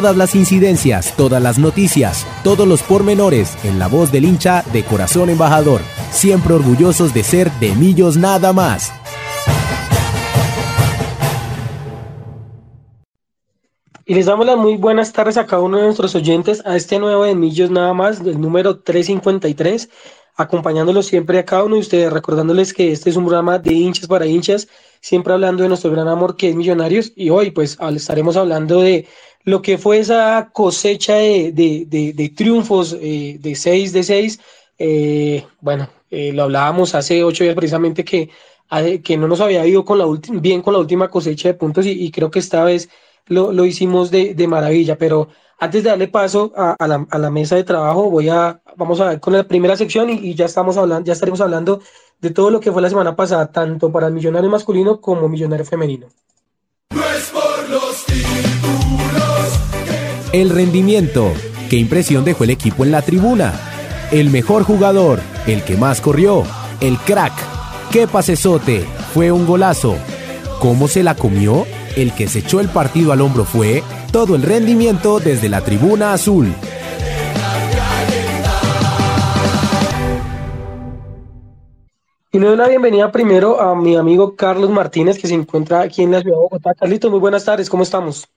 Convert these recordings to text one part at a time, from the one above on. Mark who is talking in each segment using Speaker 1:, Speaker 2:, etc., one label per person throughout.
Speaker 1: Todas las incidencias, todas las noticias, todos los pormenores en la voz del hincha de corazón embajador. Siempre orgullosos de ser de Millos nada más.
Speaker 2: Y les damos las muy buenas tardes a cada uno de nuestros oyentes a este nuevo de Millos nada más, del número 353, acompañándolos siempre a cada uno de ustedes, recordándoles que este es un programa de hinchas para hinchas, siempre hablando de nuestro gran amor que es Millonarios y hoy pues estaremos hablando de lo que fue esa cosecha de, triunfos eh, de 6 de 6, eh, bueno, eh, lo hablábamos hace ocho días precisamente que, que no nos había ido con la bien con la última cosecha de puntos y, creo que esta vez lo, hicimos de, maravilla, pero antes de darle paso a, la, mesa de trabajo, voy a, vamos a ver con la primera sección y, ya estamos hablando, ya estaremos hablando de todo lo que fue la semana pasada, tanto para el millonario masculino como millonario femenino.
Speaker 1: El rendimiento. ¿Qué impresión dejó el equipo en la tribuna? El mejor jugador, el que más corrió, el crack. ¿Qué pasesote? Fue un golazo. ¿Cómo se la comió? El que se echó el partido al hombro fue todo el rendimiento desde la tribuna azul.
Speaker 2: Y le doy la bienvenida primero a mi amigo Carlos Martínez, que se encuentra aquí en la ciudad de Bogotá. Carlito, muy buenas tardes, ¿cómo estamos?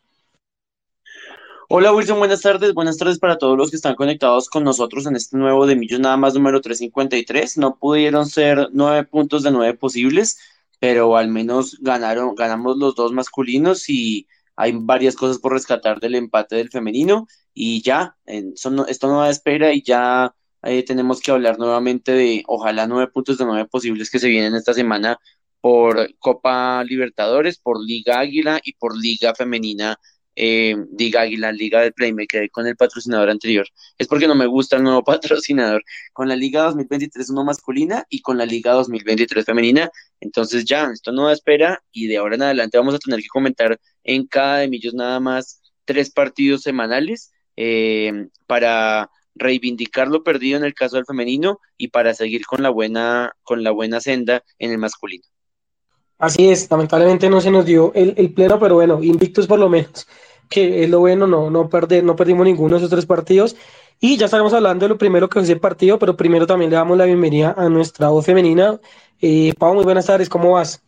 Speaker 3: Hola Wilson, buenas tardes. Buenas tardes para todos los que están conectados con nosotros en este nuevo de Millos Nada más número 353. No pudieron ser nueve puntos de nueve posibles, pero al menos ganaron, ganamos los dos masculinos y hay varias cosas por rescatar del empate del femenino y ya, esto no da espera y ya eh, tenemos que hablar nuevamente de ojalá nueve puntos de nueve posibles que se vienen esta semana por Copa Libertadores, por Liga Águila y por Liga Femenina eh, Liga Águila, Liga del Play, me quedé con el patrocinador anterior. Es porque no me gusta el nuevo patrocinador. Con la Liga 2023 uno masculina y con la Liga 2023 femenina. Entonces ya, esto no da espera y de ahora en adelante vamos a tener que comentar en cada de millos nada más tres partidos semanales eh, para reivindicar lo perdido en el caso del femenino y para seguir con la buena, con la buena senda en el masculino.
Speaker 2: Así es, lamentablemente no se nos dio el, el pleno, pero bueno, invictos por lo menos, que es lo bueno, no, no, perder, no perdimos ninguno de esos tres partidos. Y ya estaremos hablando de lo primero que es el partido, pero primero también le damos la bienvenida a nuestra voz femenina. Eh, Pau, muy buenas tardes, ¿cómo vas?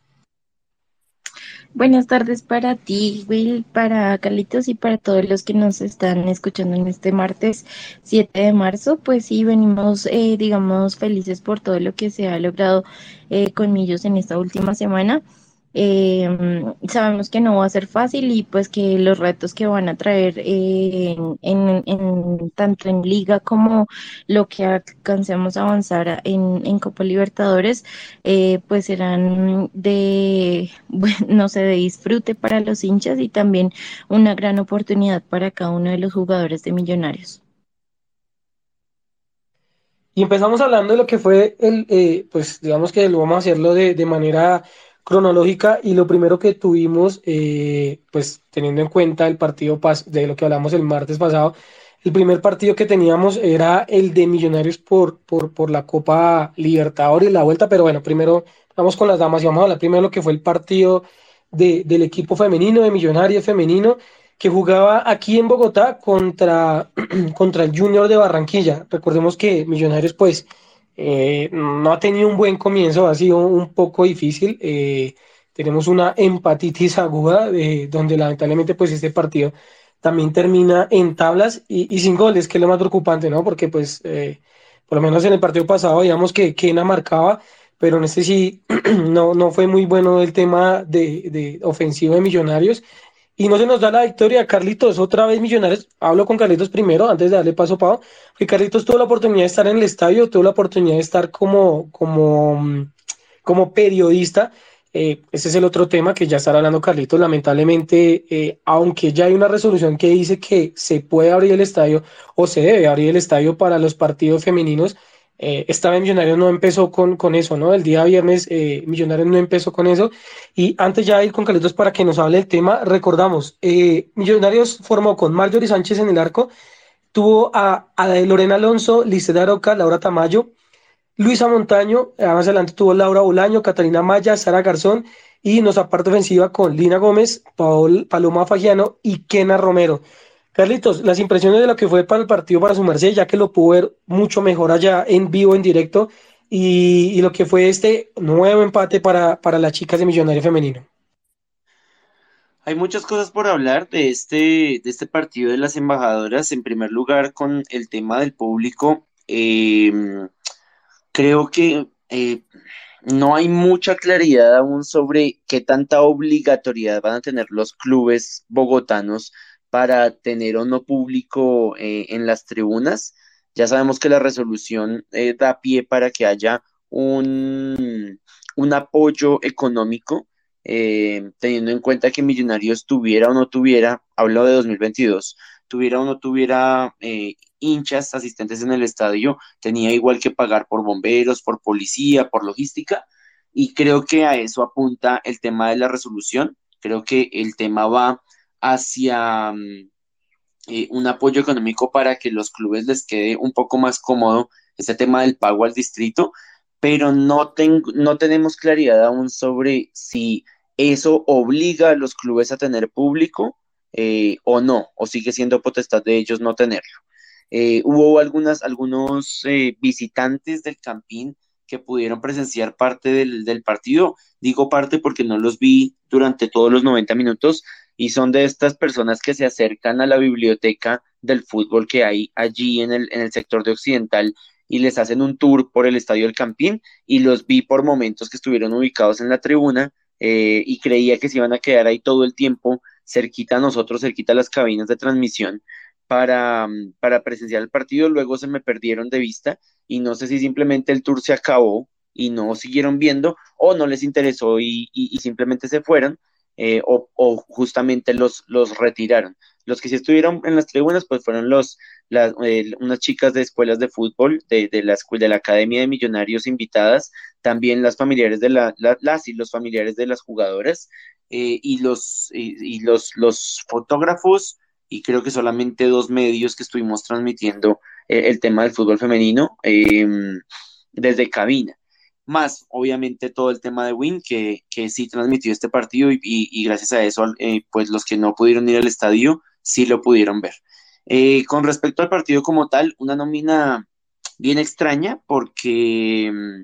Speaker 4: Buenas tardes para ti, Will, para Carlitos y para todos los que nos están escuchando en este martes 7 de marzo. Pues sí, venimos, eh, digamos, felices por todo lo que se ha logrado eh, con ellos en esta última semana. Eh, sabemos que no va a ser fácil y pues que los retos que van a traer eh, en, tanto en liga como lo que alcancemos a avanzar en, Copa Libertadores, eh, pues serán de, no sé, de disfrute para los hinchas y también una gran oportunidad para cada uno de los jugadores de Millonarios.
Speaker 2: Y empezamos hablando de lo que fue el, pues digamos que lo vamos a hacerlo de, de manera cronológica y lo primero que tuvimos, eh, pues teniendo en cuenta el partido de lo que hablamos el martes pasado, el primer partido que teníamos era el de Millonarios por, por, por la Copa Libertadores y la vuelta, pero bueno, primero vamos con las damas y vamos a hablar primero lo que fue el partido de, del equipo femenino, de Millonarios femenino, que jugaba aquí en Bogotá contra, contra el Junior de Barranquilla. Recordemos que Millonarios pues eh, no ha tenido un buen comienzo, ha sido un poco difícil. Eh, tenemos una empatitis aguda, eh, donde lamentablemente pues este partido también termina en tablas y, sin goles, que es lo más preocupante, ¿no? Porque pues por lo menos en el partido pasado digamos que Kena marcaba, pero en este sí no, no fue muy bueno el tema de, de ofensivo de Millonarios y no se nos da la victoria. Carlitos, otra vez Millonarios. Hablo con Carlitos primero, antes de darle paso a Pau. Que Carlitos tuvo la oportunidad de estar en el estadio, tuvo la oportunidad de estar como, como, mm, como periodista. Eh, ese es el otro tema que ya estará hablando Carlitos. Lamentablemente, eh, aunque ya hay una resolución que dice que se puede abrir el estadio o se debe abrir el estadio para los partidos femeninos, eh, esta vez Millonarios no empezó con, con, eso, ¿no? El día viernes eh, Millonarios no empezó con eso. Y antes ya de ir con Carlitos para que nos hable el tema, recordamos, eh, Millonarios formó con Marjorie Sánchez en el arco, tuvo a, Lorena Alonso, Liceda Aroca, Laura Tamayo, Luisa Montaño, más adelante tuvo Laura Bolaño, Catalina Maya, Sara Garzón y nos aparte ofensiva con Lina Gómez, Paul, Paloma Fagiano y Kena Romero. Carlitos, las impresiones de lo que fue para el partido para su merced, ya que lo pudo ver mucho mejor allá en vivo, en directo, y, lo que fue este nuevo empate para, para las chicas de Millonario Femenino.
Speaker 3: Hay muchas cosas por hablar de este, de este partido de las embajadoras. En primer lugar, con el tema del público, em, creo que eh, no hay mucha claridad aún sobre qué tanta obligatoriedad van a tener los clubes bogotanos para tener o no público eh, en las tribunas. Ya sabemos que la resolución eh, da pie para que haya un, un apoyo económico, eh, teniendo en cuenta que Millonarios tuviera o no tuviera, hablo de 2022, tuviera o no tuviera hinchas asistentes en el estadio, tenía igual que pagar por bomberos, por policía, por logística, y creo que a eso apunta el tema de la resolución. Creo que el tema va hacia mm, eh, un apoyo económico para que los clubes les quede un poco más cómodo este tema del pago al distrito, pero no, no tenemos claridad aún sobre si eso obliga a los clubes a tener público eh, o no, o sigue siendo potestad de ellos no tenerlo. Eh, hubo algunas, algunos visitantes del Campín que pudieron presenciar parte del, del, partido. Digo parte porque no los vi durante todos los 90 minutos, y son de estas personas que se acercan a la biblioteca del fútbol que hay allí en el, en el sector de Occidental y les hacen un tour por el Estadio del Campín y los vi por momentos que estuvieron ubicados en la tribuna eh, y creía que se iban a quedar ahí todo el tiempo cerquita a nosotros, cerquita a las cabinas de transmisión para, para presenciar el partido, luego se me perdieron de vista y no sé si simplemente el tour se acabó y no siguieron viendo o no les interesó y, y simplemente se fueron, eh, o, justamente los, los retiraron. Los que sí estuvieron en las tribunas, pues fueron los, las, eh, unas chicas de escuelas de fútbol de, de, la, de la Academia de Millonarios invitadas, también las familiares de la, las y los familiares de las jugadoras, eh, y, los, y, los, los fotógrafos, y creo que solamente dos medios que estuvimos transmitiendo el tema del fútbol femenino em, desde cabina más obviamente todo el tema de Win, que, que sí transmitió este partido y, gracias a eso, eh, pues los que no pudieron ir al estadio sí lo pudieron ver. Eh, con respecto al partido como tal, una nómina bien extraña porque mm,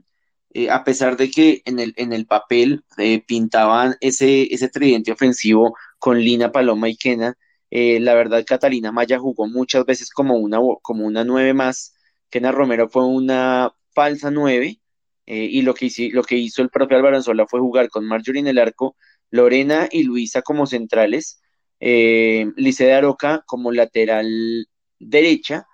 Speaker 3: eh, a pesar de que en el, en el papel pintaban ese, ese tridente ofensivo con Lina, Paloma y Kena, la verdad Catalina Maya jugó muchas veces como una, como una nueve más, Kena Romero fue una falsa nueve, eh, y lo que, hizo, lo que hizo el propio Álvaro Anzola fue jugar con Marjorie en el arco, Lorena y Luisa como centrales, eh, de Aroca como lateral derecha,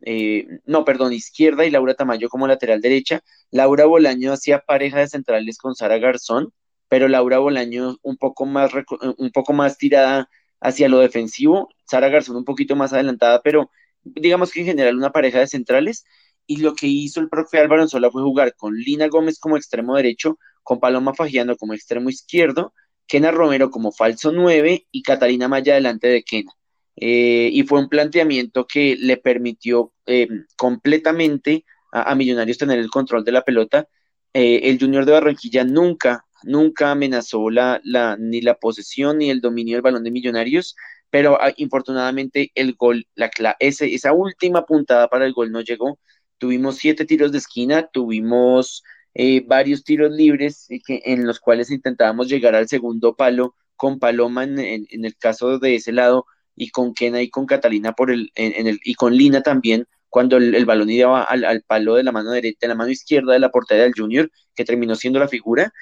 Speaker 3: eh, no, perdón, izquierda y Laura Tamayo como lateral derecha. Laura Bolaño hacía pareja de centrales con Sara Garzón, pero Laura Bolaño un poco más, un poco más tirada hacia lo defensivo, Sara Garzón un poquito más adelantada, pero digamos que en general una pareja de centrales y lo que hizo el profe Álvaro Anzola fue jugar con Lina Gómez como extremo derecho, con Paloma Fagiano como extremo izquierdo, Kena Romero como falso 9 y Catalina Maya delante de Kena. Eh, y fue un planteamiento que le permitió eh, completamente a, Millonarios tener el control de la pelota. Eh, el Junior de Barranquilla nunca, nunca amenazó la, la, ni la posesión ni el dominio del balón de Millonarios, pero ah, infortunadamente el gol, la, ese, esa última puntada para el gol no llegó. Tuvimos siete tiros de esquina, tuvimos eh, varios tiros libres en los cuales intentábamos llegar al segundo palo con Paloma en, el caso de ese lado y con Kena y con Catalina por el, en, el, y con Lina también cuando el, balón iba al, palo de la mano derecha, de la mano izquierda de la portería del Junior, que terminó siendo la figura,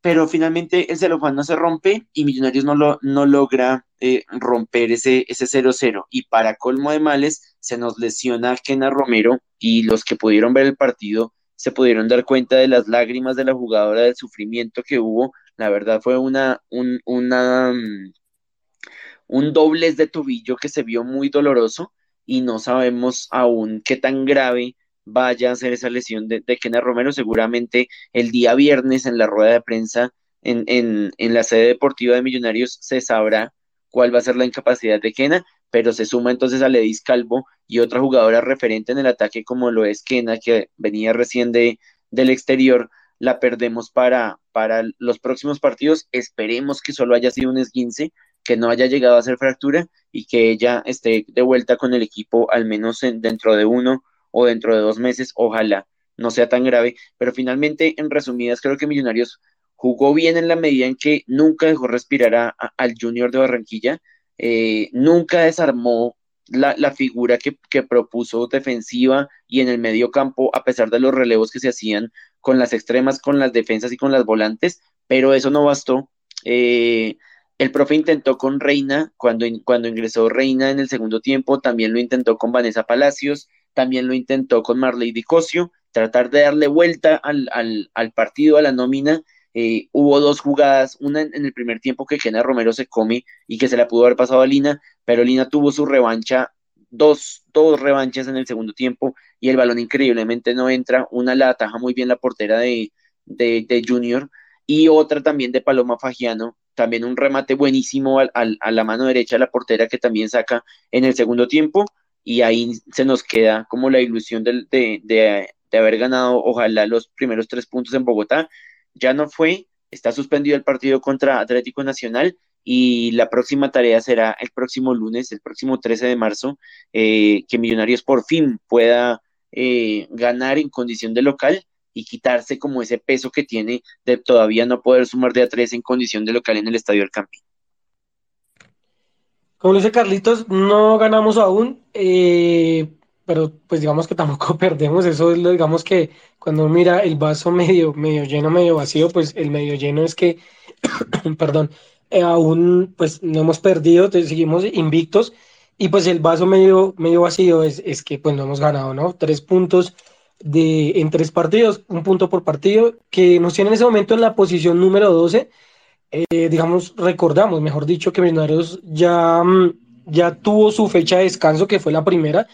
Speaker 3: pero finalmente el celofán no se rompe y Millonarios no, lo, no logra eh, romper ese 0-0. y para colmo de males, se nos lesiona Kena Romero y los que pudieron ver el partido se pudieron dar cuenta de las lágrimas de la jugadora, del sufrimiento que hubo. La verdad fue una, un, una, mm, un doblez de tobillo que se vio muy doloroso y no sabemos aún qué tan grave vaya a ser esa lesión de, de Romero. Seguramente el día viernes en la rueda de prensa en, en, en la sede deportiva de Millonarios se sabrá cuál va a ser la incapacidad de Kena, pero se suma entonces a Ledis Calvo y otra jugadora referente en el ataque como lo es Kena, que venía recién de, del exterior, la perdemos para, para los próximos partidos. Esperemos que solo haya sido un esguince, que no haya llegado a ser fractura y que ella esté de vuelta con el equipo al menos dentro de uno o dentro de dos meses, ojalá no sea tan grave, pero finalmente, en resumidas, creo que Millonarios jugó bien en la medida en que nunca dejó respirar al Junior de Barranquilla, eh, nunca desarmó la, figura que, propuso defensiva y en el medio campo, a pesar de los relevos que se hacían con las extremas, con las defensas y con las volantes, pero eso no bastó. Eh, el profe intentó con Reina, cuando, cuando ingresó Reina en el segundo tiempo, también lo intentó con Vanessa Palacios, también lo intentó con Marley Dicosio, tratar de darle vuelta al, al partido, a la nómina, eh, hubo dos jugadas, una en, el primer tiempo que Kena Romero se come y que se la pudo haber pasado a Lina, pero Lina tuvo su revancha, dos, dos revanchas en el segundo tiempo y el balón increíblemente no entra, una la ataja muy bien la portera de, de, Junior y otra también de Paloma Fagiano, también un remate buenísimo al, a la mano derecha de la portera que también saca en el segundo tiempo y ahí se nos queda como la ilusión de, de, de haber ganado ojalá los primeros tres puntos en Bogotá ya no fue, está suspendido el partido contra Atlético Nacional y la próxima tarea será el próximo lunes, el próximo 13 de marzo, eh, que Millonarios por fin pueda eh, ganar en condición de local y quitarse como ese peso que tiene de todavía no poder sumar de a tres en condición de local en el Estadio del Campín.
Speaker 2: Como dice Carlitos, no ganamos aún, eh, pero pues digamos que tampoco perdemos, eso es lo, digamos que cuando mira el vaso medio, medio lleno, medio vacío, pues el medio lleno es que, perdón, eh, aún pues no hemos perdido, seguimos invictos, y pues el vaso medio, medio vacío es, es que pues no hemos ganado, ¿no? Tres puntos de, en tres partidos, un punto por partido, que nos tiene en ese momento en la posición número 12, eh, digamos, recordamos, mejor dicho, que Millonarios ya, mm, ya tuvo su fecha de descanso, que fue la primera,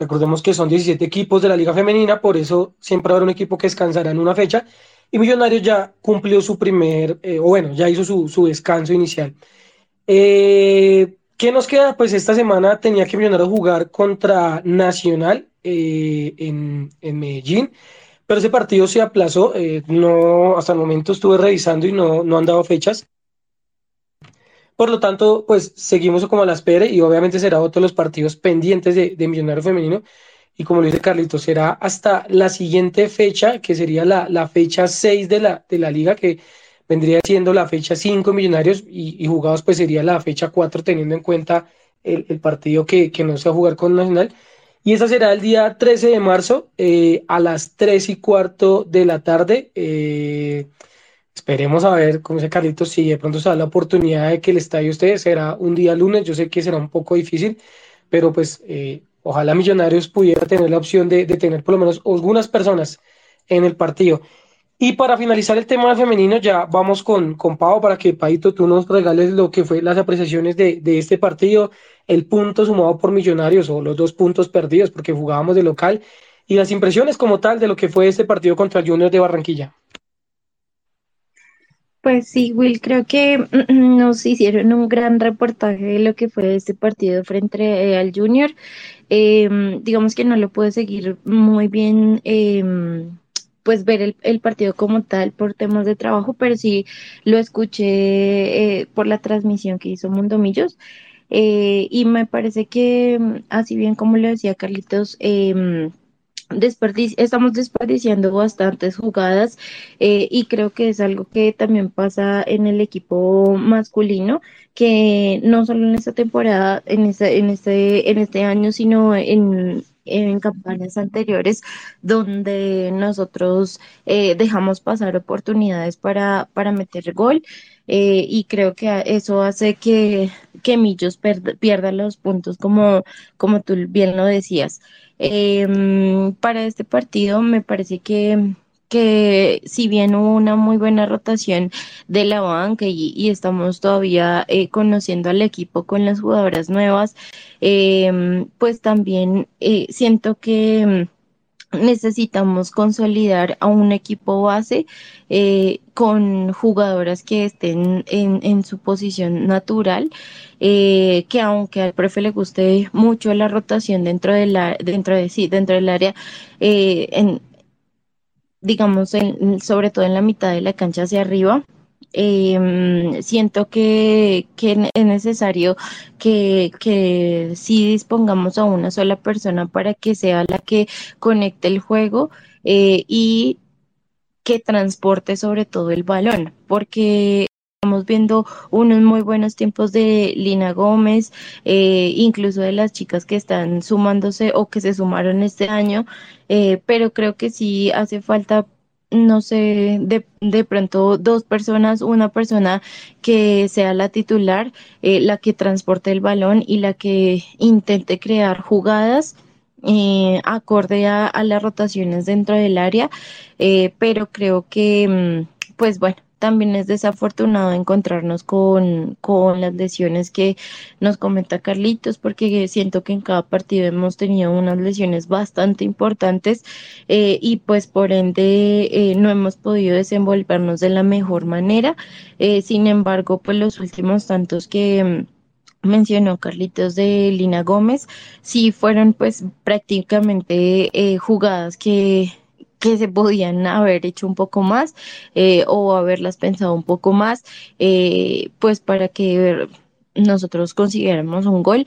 Speaker 2: Recordemos que son 17 equipos de la Liga Femenina, por eso siempre habrá un equipo que descansará en una fecha. Y Millonarios ya cumplió su primer, eh, o bueno, ya hizo su, descanso inicial. Eh, ¿Qué nos queda? Pues esta semana tenía que Millonarios jugar contra Nacional eh, en, Medellín, pero ese partido se aplazó. no, hasta el momento estuve revisando y no, no han dado fechas. Por lo tanto, pues seguimos como a la espera y obviamente será otro de los partidos pendientes de, de Millonario Femenino. Y como lo dice Carlitos, será hasta la siguiente fecha, que sería la, fecha 6 de la, de la liga, que vendría siendo la fecha 5 Millonarios y, jugados pues sería la fecha 4 teniendo en cuenta el, partido que, no se va a jugar con Nacional. Y esa será el día 13 de marzo eh, a las 3 y cuarto de la tarde. Eh, Esperemos a ver, como dice Carlitos, si de pronto se da la oportunidad de que el estadio esté, será un día lunes, yo sé que será un poco difícil, pero pues eh, ojalá Millonarios pudiera tener la opción de, tener por lo menos algunas personas en el partido. Y para finalizar el tema femenino, ya vamos con, con Pau para que, Paito, tú nos regales lo que fue las apreciaciones de, de este partido, el punto sumado por Millonarios o los dos puntos perdidos porque jugábamos de local y las impresiones como tal de lo que fue este partido contra Junior de Barranquilla.
Speaker 4: Pues sí, Will, creo que nos hicieron un gran reportaje de lo que fue este partido frente eh, al Junior. Em, digamos que no lo pude seguir muy bien, em, pues ver el, partido como tal por temas de trabajo, pero sí lo escuché eh, por la transmisión que hizo Mundo Millos. Eh, y me parece que, mm, así bien como lo decía Carlitos, eh, estamos desperdiciando bastantes jugadas eh, y creo que es algo que también pasa en el equipo masculino, que no solo en esta temporada, en este, en este, en este año, sino en, en campañas anteriores donde nosotros eh, dejamos pasar oportunidades para, para meter gol eh, y creo que eso hace que, que Millos pierda los puntos como, como tú bien lo decías. Em, para este partido me parece que, que si bien hubo una muy buena rotación de la banca y, estamos todavía eh, conociendo al equipo con las jugadoras nuevas, em, pues también eh, siento que necesitamos consolidar a un equipo base eh, con jugadoras que estén en, en su posición natural, eh, que aunque al profe le guste mucho la rotación dentro de la, dentro de sí, dentro del área, eh, en, digamos, sobre todo en la mitad de la cancha hacia arriba, eh, siento que, que, es necesario que, que sí dispongamos a una sola persona para que sea la que conecte el juego eh, y que transporte sobre todo el balón, porque estamos viendo unos muy buenos tiempos de Lina Gómez, eh, incluso de las chicas que están sumándose o que se sumaron este año, eh, pero creo que sí hace falta no sé, de, pronto dos personas, una persona que sea la titular, eh, la que transporte el balón y la que intente crear jugadas eh, acorde a, las rotaciones dentro del área, pero creo que, mm, pues bueno, también es desafortunado encontrarnos con, con las lesiones que nos comenta Carlitos, porque siento que en cada partido hemos tenido unas lesiones bastante importantes eh, y pues por ende eh, no hemos podido desenvolvernos de la mejor manera. Eh, sin embargo, pues los últimos tantos que mm, mencionó Carlitos de Lina Gómez, sí fueron pues prácticamente jugadas que que se podían haber hecho un poco más eh, o haberlas pensado un poco más, eh, pues para que nosotros consiguiéramos un gol.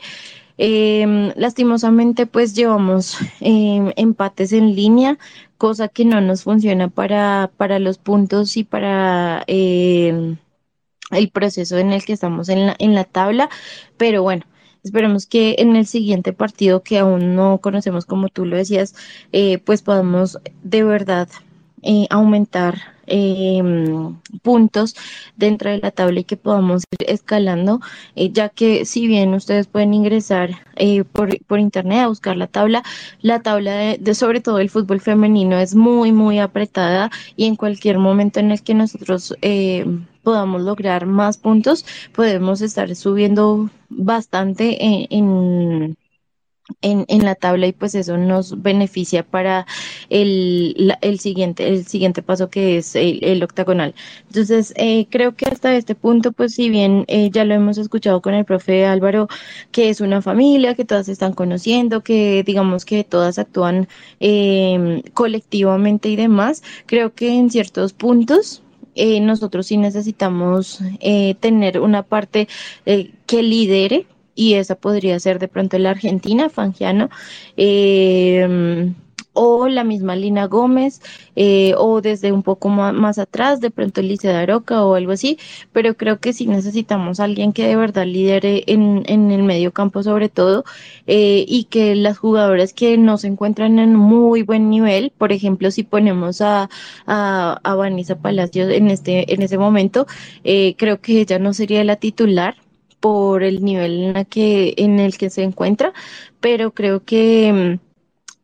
Speaker 4: Em, lastimosamente, pues llevamos em, empates en línea, cosa que no nos funciona para, para los puntos y para em, el proceso en el que estamos en la, en la tabla, pero bueno, Esperemos que en el siguiente partido, que aún no conocemos como tú lo decías, eh, pues podamos de verdad eh, aumentar em, puntos dentro de la tabla y que podamos ir escalando, eh, ya que si bien ustedes pueden ingresar por, por, internet a buscar la tabla, la tabla de, sobre todo el fútbol femenino es muy, muy apretada y en cualquier momento en el que nosotros podamos lograr más puntos, podemos estar subiendo bastante en, en, en, la tabla y pues eso nos beneficia para el, el siguiente el siguiente paso que es el, octagonal. Entonces eh, creo que hasta este punto pues si bien eh, ya lo hemos escuchado con el profe Álvaro que es una familia que todas están conociendo que digamos que todas actúan eh, colectivamente y demás creo que en ciertos puntos eh, nosotros sí necesitamos eh, tener una parte eh, que lidere y esa podría ser de pronto la Argentina, Fangiano. O la misma Lina Gómez, eh, o desde un poco más, atrás, de pronto Lice Daroca o algo así, pero creo que sí necesitamos alguien que de verdad lidere en, en el medio campo sobre todo, eh, y que las jugadoras que no se encuentran en muy buen nivel, por ejemplo, si ponemos a, a, a Vanessa Palacios en este, en ese momento, eh, creo que ella no sería la titular por el nivel en, la que, en el que se encuentra, pero creo que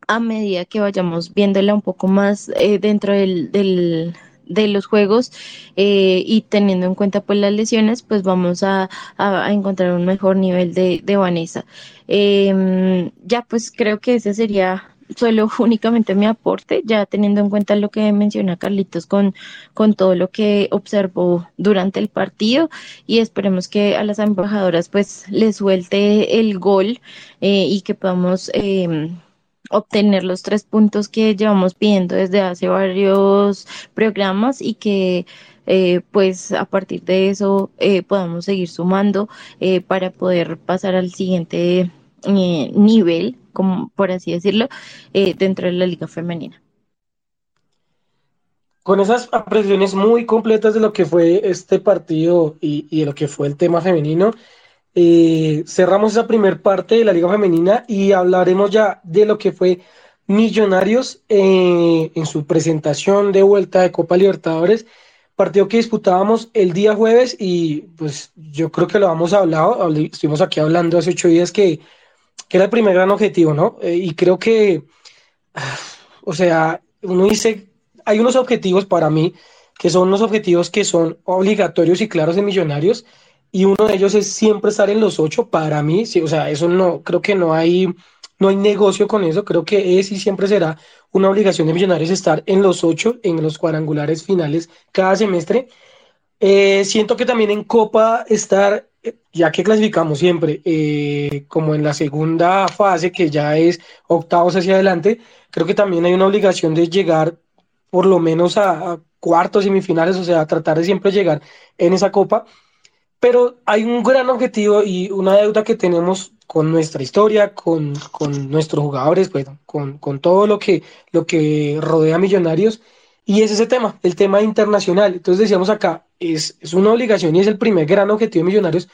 Speaker 4: a medida que vayamos viéndola un poco más eh, dentro del, del, de los juegos eh, y teniendo en cuenta pues las lesiones, pues vamos a, a, encontrar un mejor nivel de, de Vanessa. Eh, ya pues creo que ese sería solo únicamente mi aporte, ya teniendo en cuenta lo que menciona Carlitos con, con todo lo que observó durante el partido y esperemos que a las embajadoras pues les suelte el gol eh, y que podamos eh, obtener los tres puntos que llevamos pidiendo desde hace varios programas y que eh, pues a partir de eso eh, podamos seguir sumando eh, para poder pasar al siguiente nivel, como por así decirlo, dentro de la liga femenina.
Speaker 2: Con esas apreciaciones muy completas de lo que fue este partido y, y de lo que fue el tema femenino, eh, cerramos esa primer parte de la Liga Femenina y hablaremos ya de lo que fue Millonarios eh, en su presentación de vuelta de Copa Libertadores, partido que disputábamos el día jueves y pues yo creo que lo hemos hablado, estuvimos aquí hablando hace ocho días que, que era el primer gran objetivo, ¿no? Eh, y creo que, o sea, uno dice, hay unos objetivos para mí que son unos objetivos que son obligatorios y claros de Millonarios y uno de ellos es siempre estar en los ocho para mí, sí, o sea, eso no, creo que no hay, no hay negocio con eso, creo que es y siempre será una obligación de Millonarios estar en los ocho, en los cuadrangulares finales cada semestre. Eh, siento que también en Copa estar, eh, ya que clasificamos siempre, eh, como en la segunda fase, que ya es octavos hacia adelante, creo que también hay una obligación de llegar por lo menos a, a cuartos, semifinales, o sea, tratar de siempre llegar en esa Copa pero hay un gran objetivo y una deuda que tenemos con nuestra historia, con, con nuestros jugadores, pues, con, con, todo lo que, lo que rodea a Millonarios, y es ese tema, el tema internacional. Entonces decíamos acá, es, es una obligación y es el primer gran objetivo de Millonarios,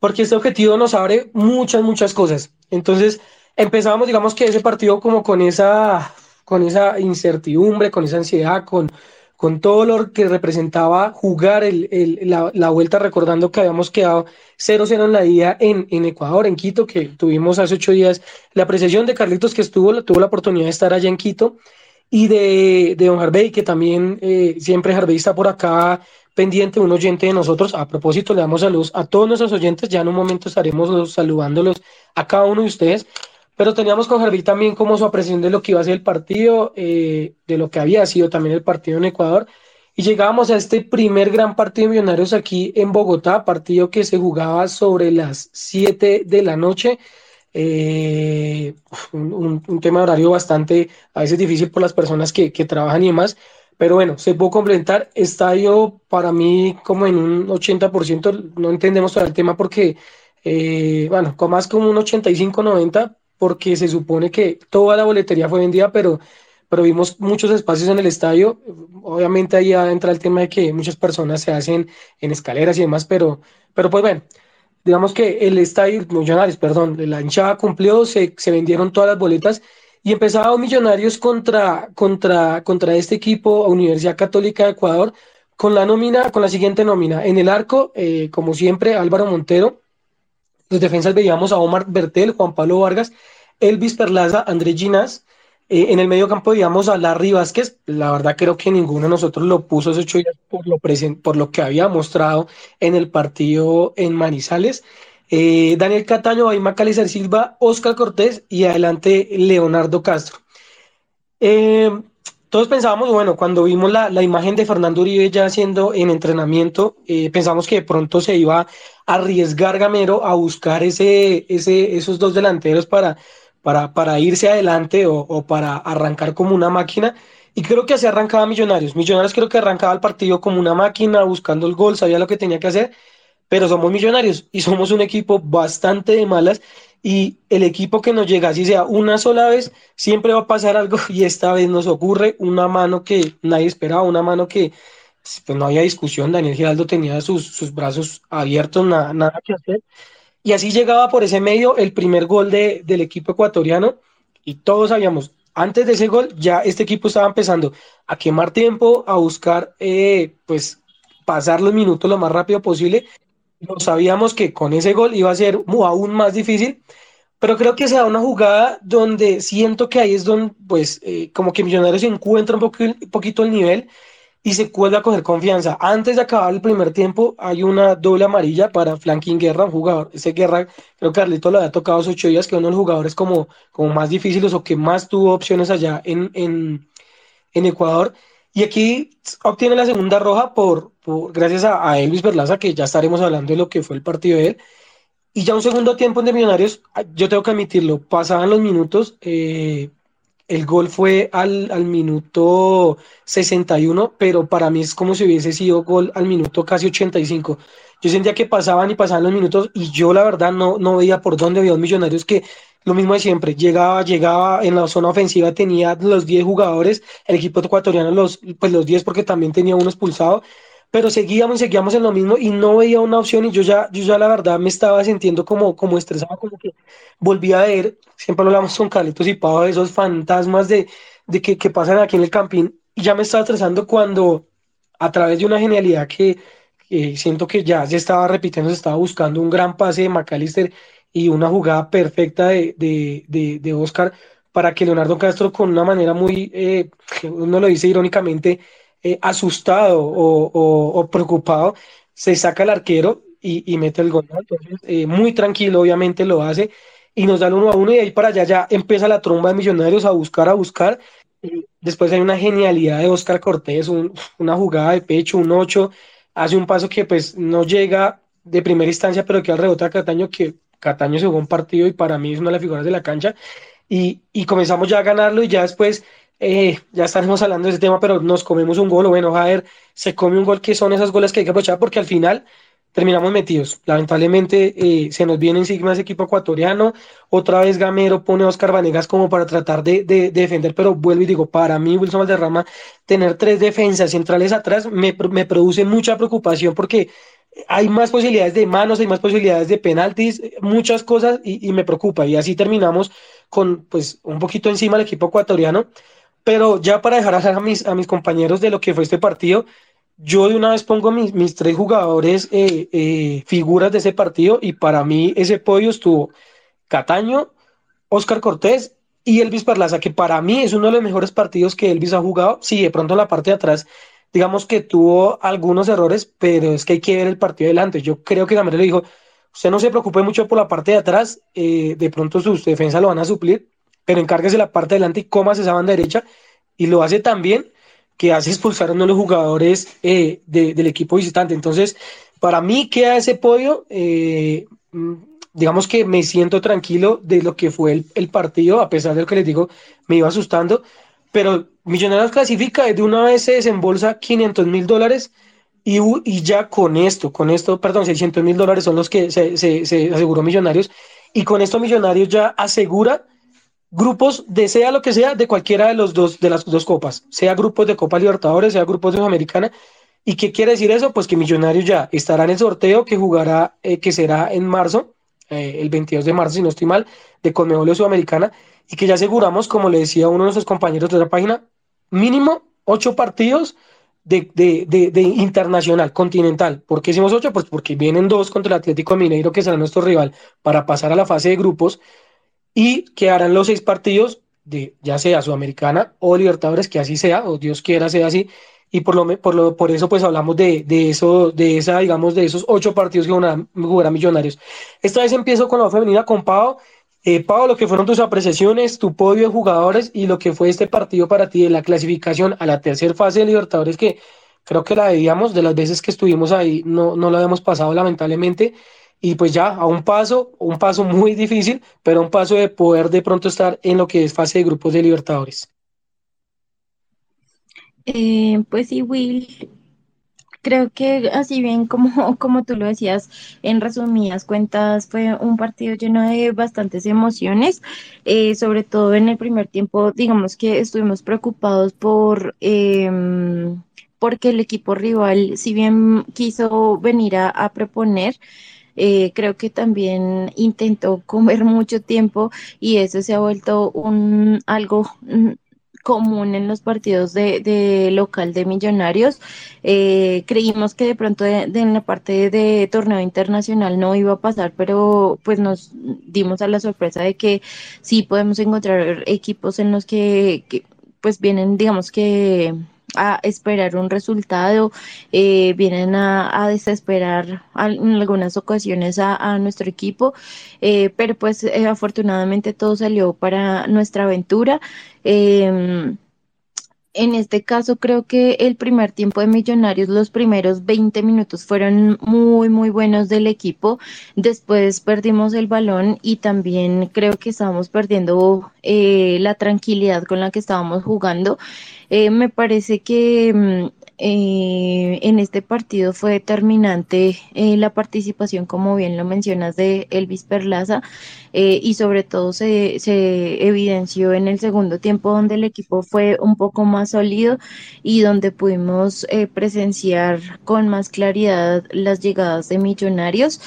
Speaker 2: porque este objetivo nos abre muchas, muchas cosas. Entonces empezábamos, digamos que ese partido como con esa, con esa incertidumbre, con esa ansiedad, con con todo lo que representaba jugar el, el, la, la, vuelta, recordando que habíamos quedado 0-0 en la ida en, en, Ecuador, en Quito, que tuvimos hace ocho días la apreciación de Carlitos, que estuvo, tuvo la oportunidad de estar allá en Quito, y de, de don Harvey, que también eh, siempre Harvey está por acá pendiente, un oyente de nosotros. A propósito, le damos saludos a todos nuestros oyentes, ya en un momento estaremos saludándolos a cada uno de ustedes. Pero teníamos con Jarví también como su apreciación de lo que iba a ser el partido, eh, de lo que había sido también el partido en Ecuador. Y llegábamos a este primer gran partido de Millonarios aquí en Bogotá, partido que se jugaba sobre las 7 de la noche. Eh, un, un, tema horario bastante, a veces difícil por las personas que, que trabajan y demás. Pero bueno, se puede complementar. Estadio para mí como en un 80%, no entendemos todo el tema porque, eh, bueno, con más como un 85-90, porque se supone que toda la boletería fue vendida, pero, pero vimos muchos espacios en el estadio. Obviamente ahí entra el tema de que muchas personas se hacen en escaleras y demás, pero, pero pues bueno, digamos que el estadio, Millonarios, perdón, la hinchada cumplió, se, se vendieron todas las boletas y empezaba Millonarios contra, contra, contra este equipo, Universidad Católica de Ecuador, con la nómina, con la siguiente nómina. En el arco, eh, como siempre, Álvaro Montero, los defensas veíamos a Omar Bertel, Juan Pablo Vargas, Elvis Perlaza, Andrés Ginás. Eh, en el medio campo veíamos a Larry Vázquez. La verdad creo que ninguno de nosotros lo puso ese ocho por lo, por lo que había mostrado en el partido en Manizales. Eh, Daniel Cataño, Aymar Calicer Silva, Oscar Cortés y adelante Leonardo Castro. Eh, todos pensábamos, bueno, cuando vimos la, la, imagen de Fernando Uribe ya haciendo en entrenamiento, eh, pensamos que de pronto se iba a arriesgar Gamero a buscar ese, ese, esos dos delanteros para, para, para irse adelante o, o, para arrancar como una máquina. Y creo que así arrancaba Millonarios. Millonarios creo que arrancaba el partido como una máquina, buscando el gol, sabía lo que tenía que hacer, pero somos Millonarios y somos un equipo bastante de malas y el equipo que nos llega, así sea una sola vez, siempre va a pasar algo y esta vez nos ocurre una mano que nadie esperaba, una mano que pues no había discusión, Daniel Giraldo tenía sus, sus brazos abiertos, nada, nada que hacer. Y así llegaba por ese medio el primer gol de, del equipo ecuatoriano y todos sabíamos, antes de ese gol ya este equipo estaba empezando a quemar tiempo, a buscar eh, pues pasar los minutos lo más rápido posible no sabíamos que con ese gol iba a ser aún más difícil, pero creo que se da una jugada donde siento que ahí es donde, pues, eh, como que Millonarios encuentra un, poco, poquito el nivel y se vuelve a coger confianza. Antes de acabar el primer tiempo, hay una doble amarilla para Flanking Guerra, un jugador. Ese Guerra, creo que Carlito lo había tocado hace ocho días, que uno de los jugadores como, como más difíciles o que más tuvo opciones allá en, en, en Ecuador. Y aquí obtiene la segunda roja por, por gracias a, a, Elvis Berlaza, que ya estaremos hablando de lo que fue el partido de él. Y ya un segundo tiempo de Millonarios, yo tengo que admitirlo, pasaban los minutos, eh, El gol fue al, al minuto 61, pero para mí es como si hubiese sido gol al minuto casi 85. Yo sentía que pasaban y pasaban los minutos y yo la verdad no, no veía por dónde había un Millonarios que lo mismo de siempre, llegaba, llegaba en la zona ofensiva, tenía los 10 jugadores, el equipo ecuatoriano los, pues los 10 porque también tenía uno expulsado, pero seguíamos y seguíamos en lo mismo y no veía una opción y yo ya, yo ya la verdad me estaba sintiendo como, como estresado, como que volvía a ver, siempre hablamos con Carlitos y Pau, esos fantasmas de, de que, que pasan aquí en el campín y ya me estaba estresando cuando a través de una genialidad que, siento que ya se estaba repitiendo, se estaba buscando un gran pase de McAllister y una jugada perfecta de, de, de, Oscar para que Leonardo Castro con una manera muy, eh, uno lo dice irónicamente, eh, asustado o, preocupado, se saca el arquero y, mete el gol. Eh, muy tranquilo, obviamente lo hace y nos da el uno a uno y ahí para allá ya empieza la tromba de millonarios a buscar, a buscar. después hay una genialidad de Oscar Cortés, una jugada de pecho, un 8, hace un paso que pues no llega de primera instancia, pero que al rebote a Cataño que Cataño se jugó un partido y para mí es una de las figuras de la cancha. Y comenzamos ya a ganarlo y ya después, eh, ya estaremos hablando de ese tema, pero nos comemos un gol, o bueno, Javier se come un gol que son esas goles que hay que aprovechar porque al final terminamos metidos. Lamentablemente eh, se nos viene encima ese equipo ecuatoriano. Otra vez Gamero pone a Oscar Vanegas como para tratar de, de, defender, pero vuelvo y digo, para mí Wilson Valderrama, tener tres defensas centrales atrás me, produce mucha preocupación porque hay más posibilidades de manos, hay más posibilidades de penaltis, muchas cosas y, me preocupa. Y así terminamos con pues un poquito encima el equipo ecuatoriano. Pero ya para dejar a mis, a mis compañeros de lo que fue este partido, yo de una vez pongo mis, mis tres jugadores eh, eh, figuras de ese partido y para mí ese podio estuvo Cataño, Oscar Cortés y Elvis Parlaza, que para mí es uno de los mejores partidos que Elvis ha jugado. Sí, de pronto en la parte de atrás digamos que tuvo algunos errores, pero es que hay que ver el partido adelante. Yo creo que Gamero le dijo, usted no se preocupe mucho por la parte de atrás, eh, de pronto sus defensas lo van a suplir, pero encárguese la parte de adelante y comas esa banda derecha, y lo hace tan bien que hace expulsar a uno de los jugadores eh, del equipo visitante. Entonces, para mí queda ese podio, eh, mm, digamos que me siento tranquilo de lo que fue el, el partido, a pesar de lo que les digo, me iba asustando, pero Millonarios clasifica, de una vez se desembolsa 500 mil dólares y, y, ya con esto, con esto, perdón, 600 mil dólares son los que se, se, aseguró Millonarios. Y con esto Millonarios ya asegura grupos de sea lo que sea de cualquiera de los dos de las dos copas, sea grupos de Copa Libertadores, sea grupos de Sudamericana. ¿Y qué quiere decir eso? Pues que Millonarios ya estará en el sorteo que jugará, eh, que será en marzo, eh, el 22 de marzo, si no estoy mal, de Conmebol Sudamericana, y que ya aseguramos, como le decía uno de nuestros compañeros de la página, mínimo ocho partidos de, de, de, internacional, continental. ¿Por qué hicimos ocho? Pues porque vienen dos contra el Atlético Mineiro, que será nuestro rival, para pasar a la fase de grupos, y quedarán los seis partidos de ya sea Sudamericana o Libertadores, que así sea, o Dios quiera sea así, y por lo por lo por eso pues hablamos de, de eso de esa digamos de esos ocho partidos que jugarán Millonarios. Esta vez empiezo con la femenina con Pau. Eh, Pablo, lo que fueron tus apreciaciones, tu podio de jugadores y lo que fue este partido para ti de la clasificación a la tercera fase de Libertadores, que creo que la debíamos, de las veces que estuvimos ahí, no, no la habíamos pasado lamentablemente. Y pues ya a un paso, un paso muy difícil, pero un paso de poder de pronto estar en lo que es fase de grupos de Libertadores.
Speaker 4: Eh, pues sí, Will, Creo que así bien como, como tú lo decías, en resumidas cuentas, fue un partido lleno de bastantes emociones, eh, sobre todo en el primer tiempo, digamos que estuvimos preocupados por... Eh, porque el equipo rival, si bien quiso venir a proponer, eh, creo que también intentó comer mucho tiempo y eso se ha vuelto un algo común en los partidos de, local de millonarios. Eh, creímos que de pronto de, en la parte de, torneo internacional no iba a pasar, pero pues nos dimos a la sorpresa de que sí podemos encontrar equipos en los que, pues vienen, digamos que a esperar un resultado, eh, vienen a, desesperar en algunas ocasiones a, nuestro equipo, eh, pero pues afortunadamente todo salió para nuestra aventura. Em, en este caso creo que el primer tiempo de Millonarios, los primeros 20 minutos fueron muy, muy buenos del equipo. Después perdimos el balón y también creo que estábamos perdiendo eh, la tranquilidad con la que estábamos jugando. Eh, me parece que mm, eh, en este partido fue determinante eh, la participación, como bien lo mencionas, de Elvis Perlaza eh, y sobre todo se, evidenció en el segundo tiempo donde el equipo fue un poco más sólido y donde pudimos eh, presenciar con más claridad las llegadas de millonarios.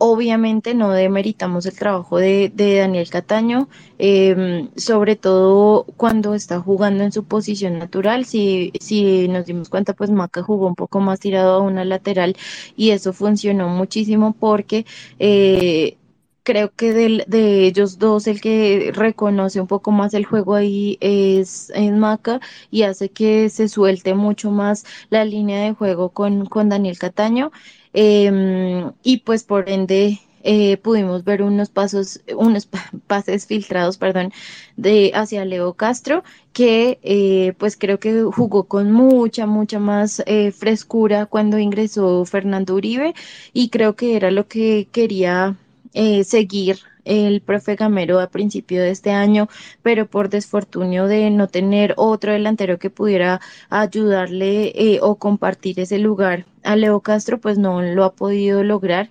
Speaker 4: Em, Obviamente no demeritamos el trabajo de, Daniel Cataño, eh, sobre todo cuando está jugando en su posición natural. Si, si nos dimos cuenta, pues Maca jugó un poco más tirado a una lateral y eso funcionó muchísimo porque eh, creo que de, de, ellos dos el que reconoce un poco más el juego ahí es, es Maca y hace que se suelte mucho más la línea de juego con, con Daniel Cataño. Eh, y pues por ende eh, pudimos ver unos pasos, unos pases filtrados, perdón, de hacia Leo Castro, que eh, pues creo que jugó con mucha, mucha más eh, frescura cuando ingresó Fernando Uribe y creo que era lo que quería eh, seguir el profe Gamero a principio de este año, pero por desfortunio de no tener otro delantero que pudiera ayudarle eh, o compartir ese lugar a Leo Castro, pues no lo ha podido lograr.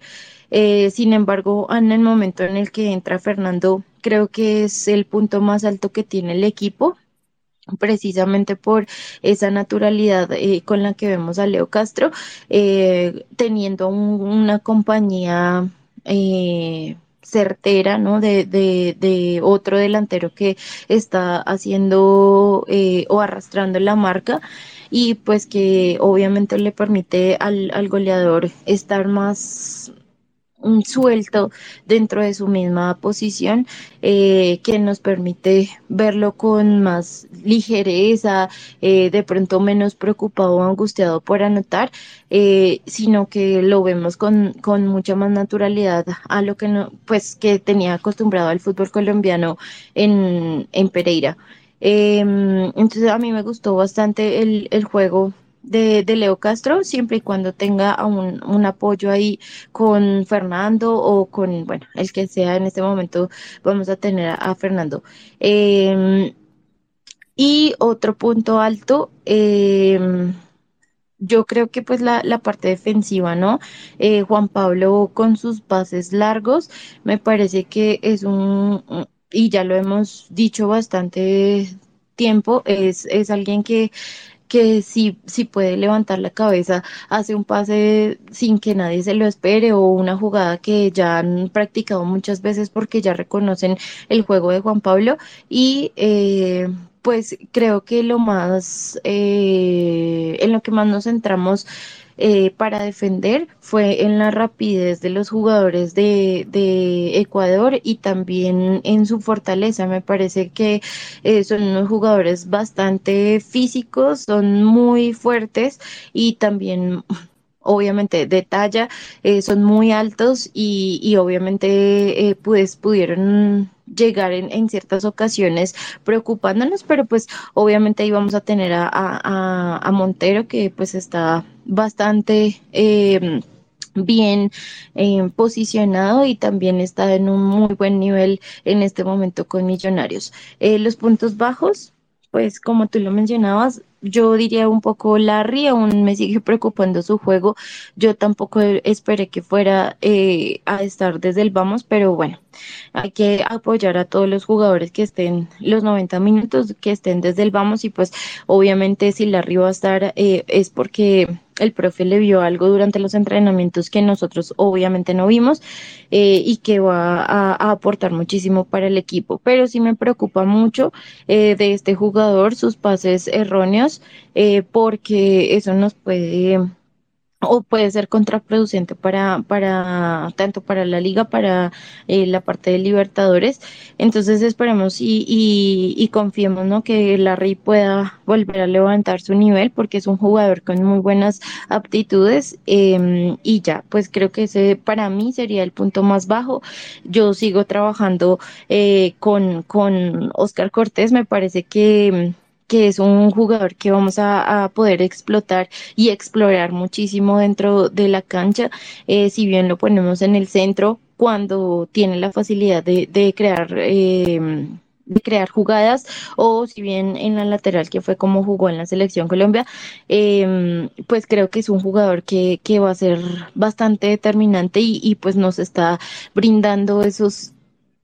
Speaker 4: Eh, sin embargo, en el momento en el que entra Fernando, creo que es el punto más alto que tiene el equipo precisamente por esa naturalidad eh, con la que vemos a Leo Castro, teniendo un, una compañía certera, ¿no? De, de, de, otro delantero que está haciendo eh, o arrastrando la marca y pues que obviamente le permite al, al goleador estar más suelto dentro de su misma posición eh, que nos permite verlo con más ligereza, eh, de pronto menos preocupado o angustiado por anotar, eh, sino que lo vemos con, con, mucha más naturalidad a lo que no, pues que tenía acostumbrado al fútbol colombiano en, en Pereira. Em, entonces a mí me gustó bastante el, el juego de, de, Leo Castro, siempre y cuando tenga un, un, apoyo ahí con Fernando o con, bueno, el que sea en este momento, vamos a tener a, Fernando. Eh, y otro punto alto, eh, yo creo que pues la, la parte defensiva, ¿no? Eh, Juan Pablo con sus pases largos, me parece que es un, y ya lo hemos dicho bastante tiempo, es, es alguien que que si, si puede levantar la cabeza, hace un pase sin que nadie se lo espere o una jugada que ya han practicado muchas veces porque ya reconocen el juego de Juan Pablo. Y eh, pues creo que lo más, eh, en lo que más nos centramos eh, para defender fue en la rapidez de los jugadores de, de, Ecuador y también en su fortaleza. Me parece que eh, son unos jugadores bastante físicos, son muy fuertes y también obviamente de talla, eh, son muy altos y, y obviamente eh, pues pudieron llegar en, en, ciertas ocasiones preocupándonos, pero pues obviamente ahí vamos a tener a, a, a Montero que pues está bastante eh, bien posicionado y también está en un muy buen nivel en este momento con Millonarios. Los puntos bajos, pues como tú lo mencionabas, yo diría un poco Larry, aún me sigue preocupando su juego. Yo tampoco esperé que fuera eh, a estar desde el vamos, pero bueno, hay que apoyar a todos los jugadores que estén los 90 minutos, que estén desde el vamos y pues obviamente si Larry va a estar eh, es porque el profe le vio algo durante los entrenamientos que nosotros obviamente no vimos eh, y que va a, aportar muchísimo para el equipo. Pero sí me preocupa mucho eh, de este jugador, sus pases erróneos, eh, porque eso nos puede o puede ser contraproducente para, para tanto para la liga, para eh, la parte de Libertadores. Entonces esperemos y, y, confiemos ¿no? que Larry pueda volver a levantar su nivel porque es un jugador con muy buenas aptitudes em, y ya, pues creo que ese para mí sería el punto más bajo. Yo sigo trabajando eh, con, con Oscar Cortés, me parece que que es un jugador que vamos a, poder explotar y explorar muchísimo dentro de la cancha, eh, si bien lo ponemos en el centro cuando tiene la facilidad de, crear em, de crear jugadas o si bien en la lateral que fue como jugó en la selección Colombia em, pues creo que es un jugador que, que va a ser bastante determinante y, y pues nos está brindando esos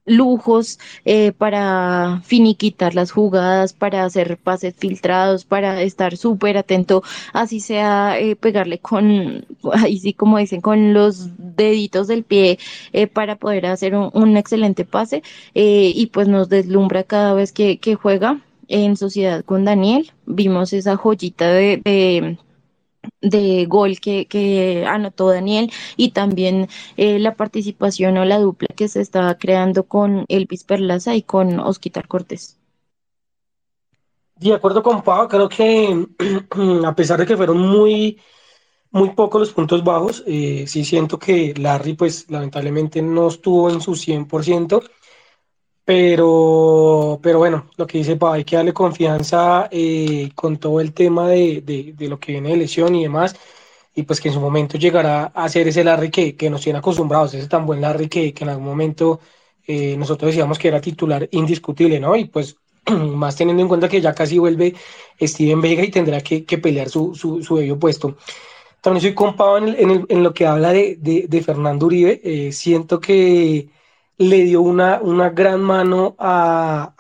Speaker 4: lujos eh, para finiquitar las jugadas, para hacer pases filtrados, para estar súper atento, así sea eh, pegarle con, ahí sí como dicen, con los deditos del pie eh, para poder hacer un, excelente pase y pues nos deslumbra cada vez que, que juega en sociedad con Daniel. Vimos esa joyita de, de de gol que, que, anotó Daniel y también eh, la participación o la dupla que se estaba creando con Elvis Perlaza y con Osquitar Cortés.
Speaker 2: De acuerdo con Pau, creo que a pesar de que fueron muy, muy pocos los puntos bajos, eh, sí siento que Larry pues lamentablemente no estuvo en su 100%. Pero, pero bueno, lo que dice Pau, hay que darle confianza eh, con todo el tema de, de, lo que viene de lesión y demás. Y pues que en su momento llegará a ser ese Larry que, que nos tiene acostumbrados, ese tan buen Larry que, que en algún momento eh, nosotros decíamos que era titular indiscutible, ¿no? Y pues más teniendo en cuenta que ya casi vuelve Steven Vega y tendrá que, que pelear su, su, su debido puesto. También soy compado en, en, en, lo que habla de, de Fernando Uribe. Eh, siento que le dio una, una gran mano a,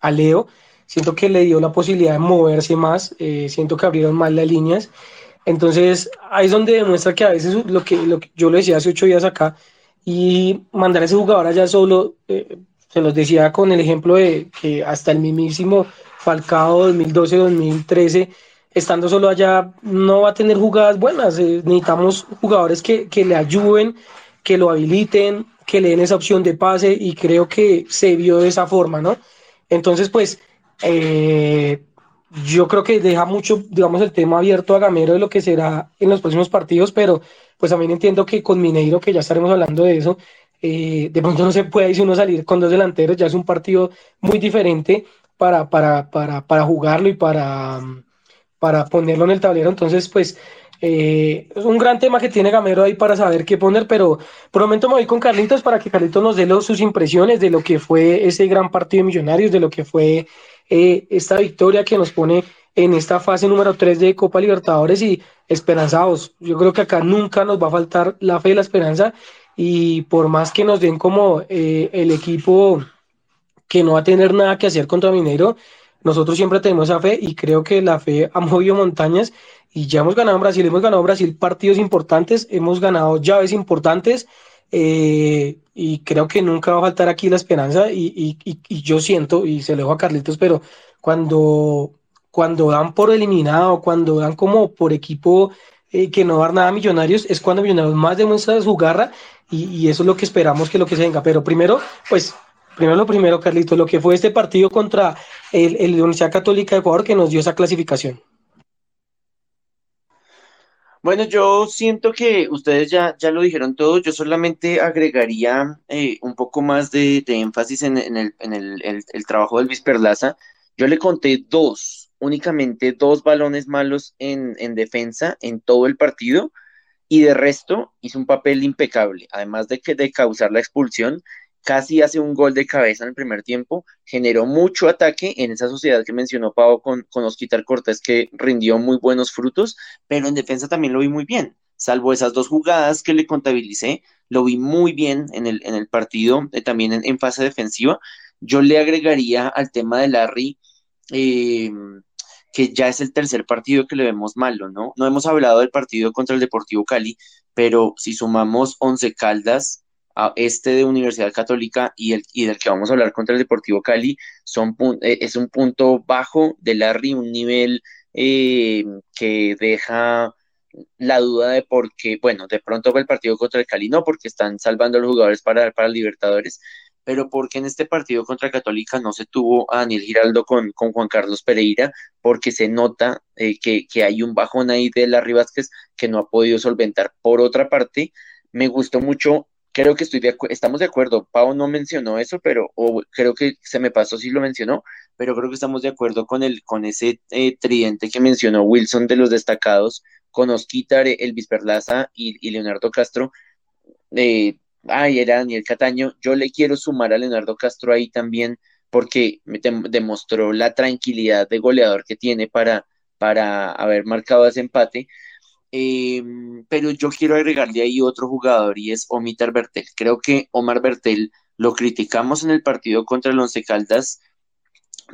Speaker 2: a, Leo. Siento que le dio la posibilidad de moverse más, eh, siento que abrieron más las líneas. Entonces, ahí es donde demuestra que a veces lo que, lo yo lo decía hace ocho días acá, y mandar a ese jugador allá solo, eh, se los decía con el ejemplo de que hasta el mismísimo Falcao 2012-2013, estando solo allá, no va a tener jugadas buenas. Eh, necesitamos jugadores que, que le ayuden, que lo habiliten, que le den esa opción de pase y creo que se vio de esa forma, ¿no? Entonces, pues, eh, yo creo que deja mucho, digamos, el tema abierto a Gamero de lo que será en los próximos partidos, pero pues también entiendo que con Mineiro, que ya estaremos hablando de eso, eh, de pronto no se puede si uno salir con dos delanteros, ya es un partido muy diferente para, para, para, para jugarlo y para, para ponerlo en el tablero, entonces pues eh, es un gran tema que tiene Gamero ahí para saber qué poner, pero por momento me voy con Carlitos para que Carlitos nos dé sus impresiones de lo que fue ese gran partido de Millonarios, de lo que fue eh, esta victoria que nos pone en esta fase número 3 de Copa Libertadores y esperanzados. Yo creo que acá nunca nos va a faltar la fe y la esperanza y por más que nos den como eh, el equipo que no va a tener nada que hacer contra Mineiro, nosotros siempre tenemos esa fe y creo que la fe ha movido montañas y ya hemos ganado en Brasil, hemos ganado en Brasil partidos importantes, hemos ganado llaves importantes eh, y creo que nunca va a faltar aquí la esperanza y, yo siento, y se lo dejo a Carlitos, pero cuando, cuando dan por eliminado, cuando dan como por equipo eh, que no dar nada a Millonarios, es cuando Millonarios más demuestra su garra y, eso es lo que esperamos que lo que se venga. Pero primero, pues primero lo primero, Carlitos, lo que fue este partido contra el, el Universidad Católica de Ecuador que nos dio esa clasificación.
Speaker 3: Bueno, yo siento que ustedes ya, ya lo dijeron todo, yo solamente agregaría eh, un poco más de, énfasis en, el, en el, el, trabajo de Perlaza. Yo le conté dos, únicamente dos balones malos en, en defensa en todo el partido y de resto hizo un papel impecable, además de, que, de causar la expulsión, casi hace un gol de cabeza en el primer tiempo, generó mucho ataque en esa sociedad que mencionó Pau con, con Osquitar Cortés, que rindió muy buenos frutos, pero en defensa también lo vi muy bien, salvo esas dos jugadas que le contabilicé, lo vi muy bien en el, en el partido, eh, también en, fase defensiva. Yo le agregaría al tema de Larry, eh, que ya es el tercer partido que le vemos malo, ¿no? No hemos hablado del partido contra el Deportivo Cali, pero si sumamos 11 Caldas, este de Universidad Católica y, el, y del que vamos a hablar contra el Deportivo Cali son, eh, es un punto bajo de Larry, un nivel eh, que deja la duda de por qué, bueno, de pronto el partido contra el Cali, no, porque están salvando los jugadores para, para Libertadores, pero porque en este partido contra Católica no se tuvo a Daniel Giraldo con, con Juan Carlos Pereira, porque se nota eh, que, que, hay un bajón ahí de Larry Vázquez que no ha podido solventar. Por otra parte, me gustó mucho, creo que estoy de estamos de acuerdo, Pau no mencionó eso, pero o creo que se me pasó si lo mencionó, pero creo que estamos de acuerdo con, el, con ese eh, tridente que mencionó Wilson de los destacados, con Osquitar, Elvis Perlaza y, y Leonardo Castro. Eh, ay, era Daniel Cataño, yo le quiero sumar a Leonardo Castro ahí también porque me demostró la tranquilidad de goleador que tiene para, para haber marcado ese empate. Em, pero yo quiero agregarle ahí otro jugador y es Omar Bertel. Creo que Omar Bertel lo criticamos en el partido contra el Once Caldas,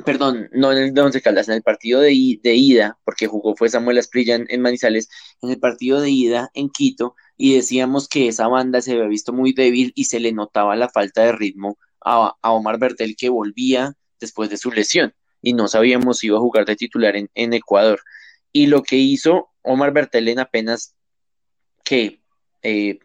Speaker 3: perdón, no en el Once Caldas, en el partido de, ida, porque jugó fue Samuel Asprilla en Manizales, en el partido de ida en Quito, y decíamos que esa banda se había visto muy débil y se le notaba la falta de ritmo a, Omar Bertel que volvía después de su lesión y no sabíamos si iba a jugar de titular en, Ecuador. Y lo que hizo Omar Bertel en apenas que eh,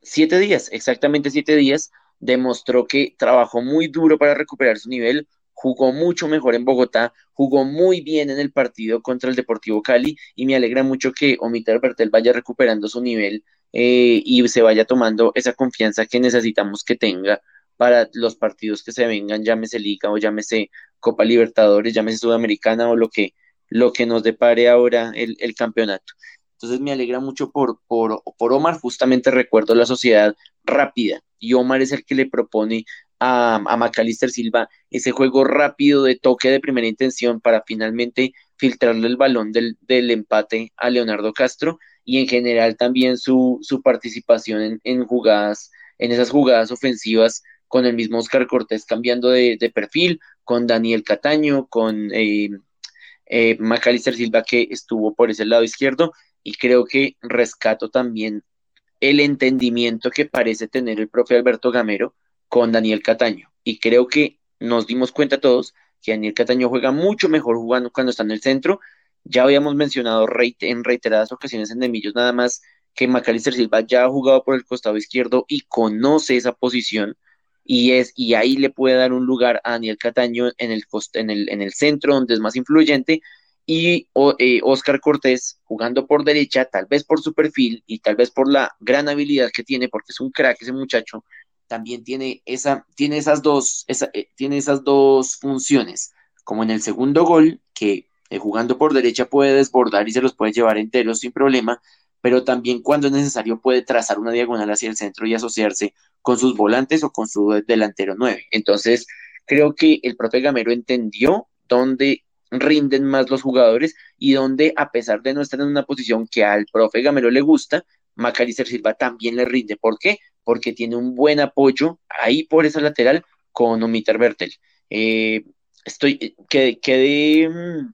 Speaker 3: siete días, exactamente siete días, demostró que trabajó muy duro para recuperar su nivel, jugó mucho mejor en Bogotá, jugó muy bien en el partido contra el Deportivo Cali y me alegra mucho que Omiter Bertel vaya recuperando su nivel eh, y se vaya tomando esa confianza que necesitamos que tenga para los partidos que se vengan, llámese Liga o llámese Copa Libertadores, llámese Sudamericana o lo que, lo que nos depare ahora el, el campeonato. Entonces me alegra mucho por, por, por Omar, justamente recuerdo la sociedad rápida y Omar es el que le propone a, a Macalister Silva ese juego rápido de toque de primera intención para finalmente filtrarle el balón del, del empate a Leonardo Castro y en general también su, su participación en, en, jugadas, en esas jugadas ofensivas con el mismo Oscar Cortés cambiando de, de perfil, con Daniel Cataño, con eh, eh, Macalister Silva que estuvo por ese lado izquierdo y creo que rescato también el entendimiento que parece tener el profe Alberto Gamero con Daniel Cataño. Y creo que nos dimos cuenta todos que Daniel Cataño juega mucho mejor jugando cuando está en el centro. Ya habíamos mencionado en reiteradas ocasiones en Demillos nada más que Macalister Silva ya ha jugado por el costado izquierdo y conoce esa posición y es y ahí le puede dar un lugar a Daniel Cataño en el, en el, en el centro donde es más influyente y Oscar eh, Cortés jugando por derecha, tal vez por su perfil y tal vez por la gran habilidad que tiene, porque es un crack ese muchacho, también tiene, esa, tiene, esas, dos, eh, tiene esas dos funciones, como en el segundo gol, que eh, jugando por derecha puede desbordar y se los puede llevar enteros sin problema, pero también cuando es necesario puede trazar una diagonal hacia el centro y asociarse con sus volantes o con su delantero 9. Entonces, creo que el profe Gamero entendió dónde rinden más los jugadores y dónde, a pesar de no estar en una posición que al profe Gamero le gusta, Macalister Silva también le rinde. ¿Por qué? Porque tiene un buen apoyo ahí por esa lateral con Omiter Bertel. Eh, estoy, quedé, quedé mm,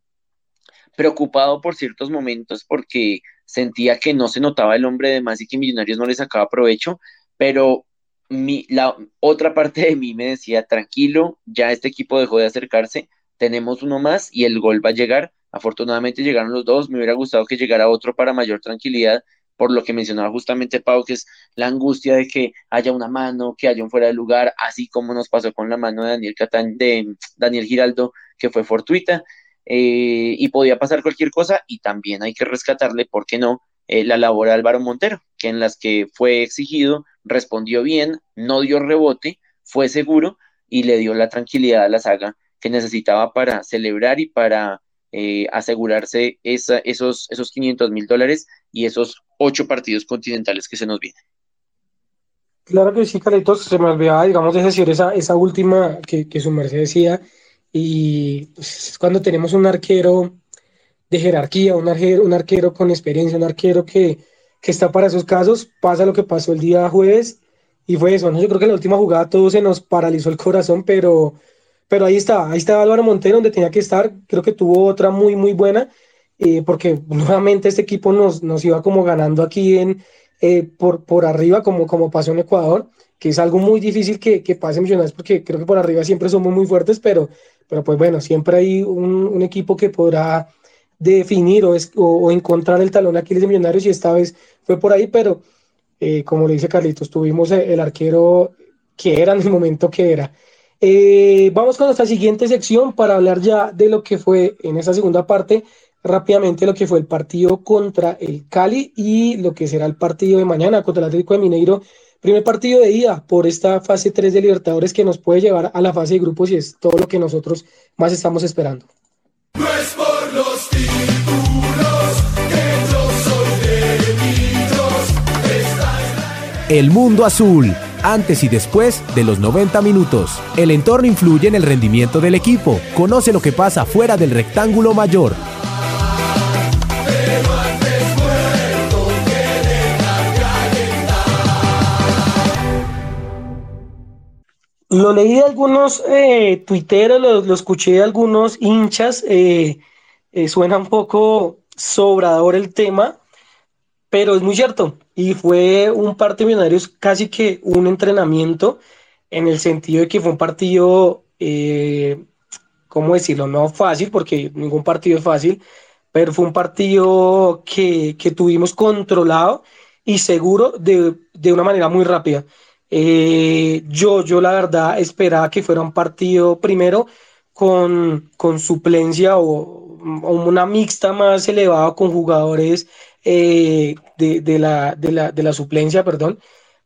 Speaker 3: preocupado por ciertos momentos porque sentía que no se notaba el hombre de más y que Millonarios no le sacaba provecho, pero mi, la otra parte de mí me decía, tranquilo, ya este equipo dejó de acercarse, tenemos uno más y el gol va a llegar. Afortunadamente llegaron los dos, me hubiera gustado que llegara otro para mayor tranquilidad, por lo que mencionaba justamente Pau, que es la angustia de que haya una mano, que haya un fuera de lugar, así como nos pasó con la mano de Daniel, de Daniel Giraldo, que fue fortuita, eh, y podía pasar cualquier cosa, y también hay que rescatarle, ¿por qué no?, eh, la labor de Álvaro Montero, que en las que fue exigido, respondió bien, no dio rebote, fue seguro y le dio la tranquilidad a la saga que necesitaba para celebrar y para eh, asegurarse esa, esos, esos 500 mil dólares y esos ocho partidos continentales que se nos vienen.
Speaker 2: Claro que sí, Carlitos, se me olvidaba, digamos, de decir esa, esa última que, que su merced decía, y pues, es cuando tenemos un arquero de jerarquía, un arquero, un arquero con experiencia, un arquero que, que está para esos casos, pasa lo que pasó el día jueves, y fue eso, ¿no? Yo creo que en la última jugada todo se nos paralizó el corazón, pero pero ahí está, ahí está Álvaro Montero donde tenía que estar. Creo que tuvo otra muy, muy buena, eh, porque nuevamente este equipo nos, nos iba como ganando aquí en, eh, por, por arriba, como, como pasó en Ecuador, que es algo muy difícil que, que pase en Millonarios, porque creo que por arriba siempre somos muy fuertes, pero, pero pues bueno, siempre hay un, equipo que podrá definir o, o, encontrar el talón aquí de Millonarios y esta vez fue por ahí, pero eh, como le dice Carlitos, tuvimos el arquero que era en el momento que era. Eh, vamos con nuestra siguiente sección para hablar ya de lo que fue en esa segunda parte, rápidamente lo que fue el partido contra el Cali y lo que será el partido de mañana contra el Atlético de Mineiro. Primer partido de ida por esta fase 3 de Libertadores que nos puede llevar a la fase de grupos y es todo lo que nosotros más estamos esperando.
Speaker 1: El mundo azul, antes y después de los 90 minutos. El entorno influye en el rendimiento del equipo. Conoce lo que pasa fuera del rectángulo mayor.
Speaker 2: Lo leí de algunos eh, tuiteros, lo, escuché de algunos hinchas. Eh, eh, suena un poco sobrador el tema, pero es muy cierto. Y fue un partido Millonarios casi que un entrenamiento en el sentido de que fue un partido, eh, ¿cómo decirlo? No fácil, porque ningún partido es fácil, pero fue un partido que, que tuvimos controlado y seguro de, de una manera muy rápida. Eh, yo, yo la verdad esperaba que fuera un partido primero con, con suplencia o, o, una mixta más elevada con jugadores eh, de, la, de, la, de, la, suplencia, perdón,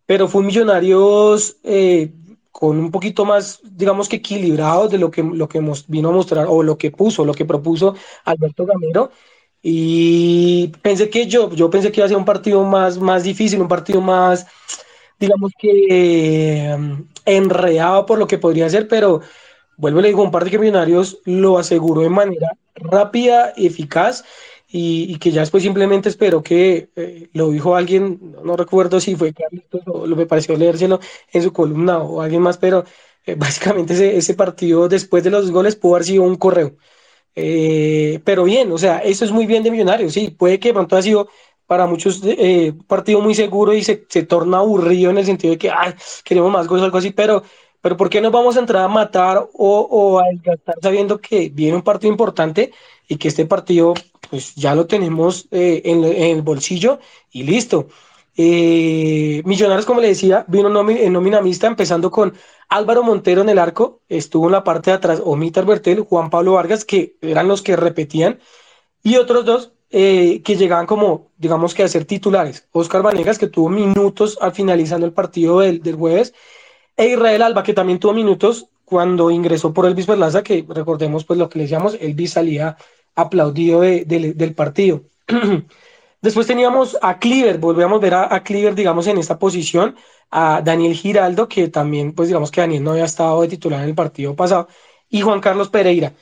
Speaker 2: pero fue Millonarios eh, con un poquito más, digamos que equilibrado de lo que, lo que vino a mostrar o lo que puso, lo que propuso Alberto Gamero. Y pensé que yo, yo pensé que iba a ser un partido más, más difícil, un partido más, digamos que em, enredado por lo que podría ser, pero vuelvo y le digo, un partido que Millonarios lo aseguró de manera rápida, eficaz y, que ya después simplemente espero que eh, lo dijo alguien, no, recuerdo si fue Carlitos o lo me pareció leérselo en su columna o alguien más, pero eh, básicamente ese, ese, partido después de los goles pudo haber sido un correo. Eh, pero bien, o sea, eso es muy bien de Millonarios, sí, puede que pronto ha sido para muchos un partido muy seguro y se, se, torna aburrido en el sentido de que, ay, queremos más goles o algo así, pero, pero ¿por qué nos vamos a entrar a matar o, o a desgastar sabiendo que viene un partido importante y que este partido pues ya lo tenemos eh, en, el bolsillo y listo. Eh, Millonarios, como le decía, vino en nómina mixta, empezando con Álvaro Montero en el arco, estuvo en la parte de atrás Omita Bertel, Juan Pablo Vargas, que eran los que repetían, y otros dos eh, que llegaban como, digamos que a ser titulares. Oscar Vanegas, que tuvo minutos al finalizando el partido del, del jueves, e Israel Alba, que también tuvo minutos cuando ingresó por Elvis Perlaza, que recordemos pues lo que le decíamos, Elvis salía aplaudido del partido. Después teníamos a Cleaver, volvíamos a ver a, a, Cleaver, digamos, en esta posición, a Daniel Giraldo, que también, pues digamos que Daniel no había estado de titular en el partido pasado, y Juan Carlos Pereira.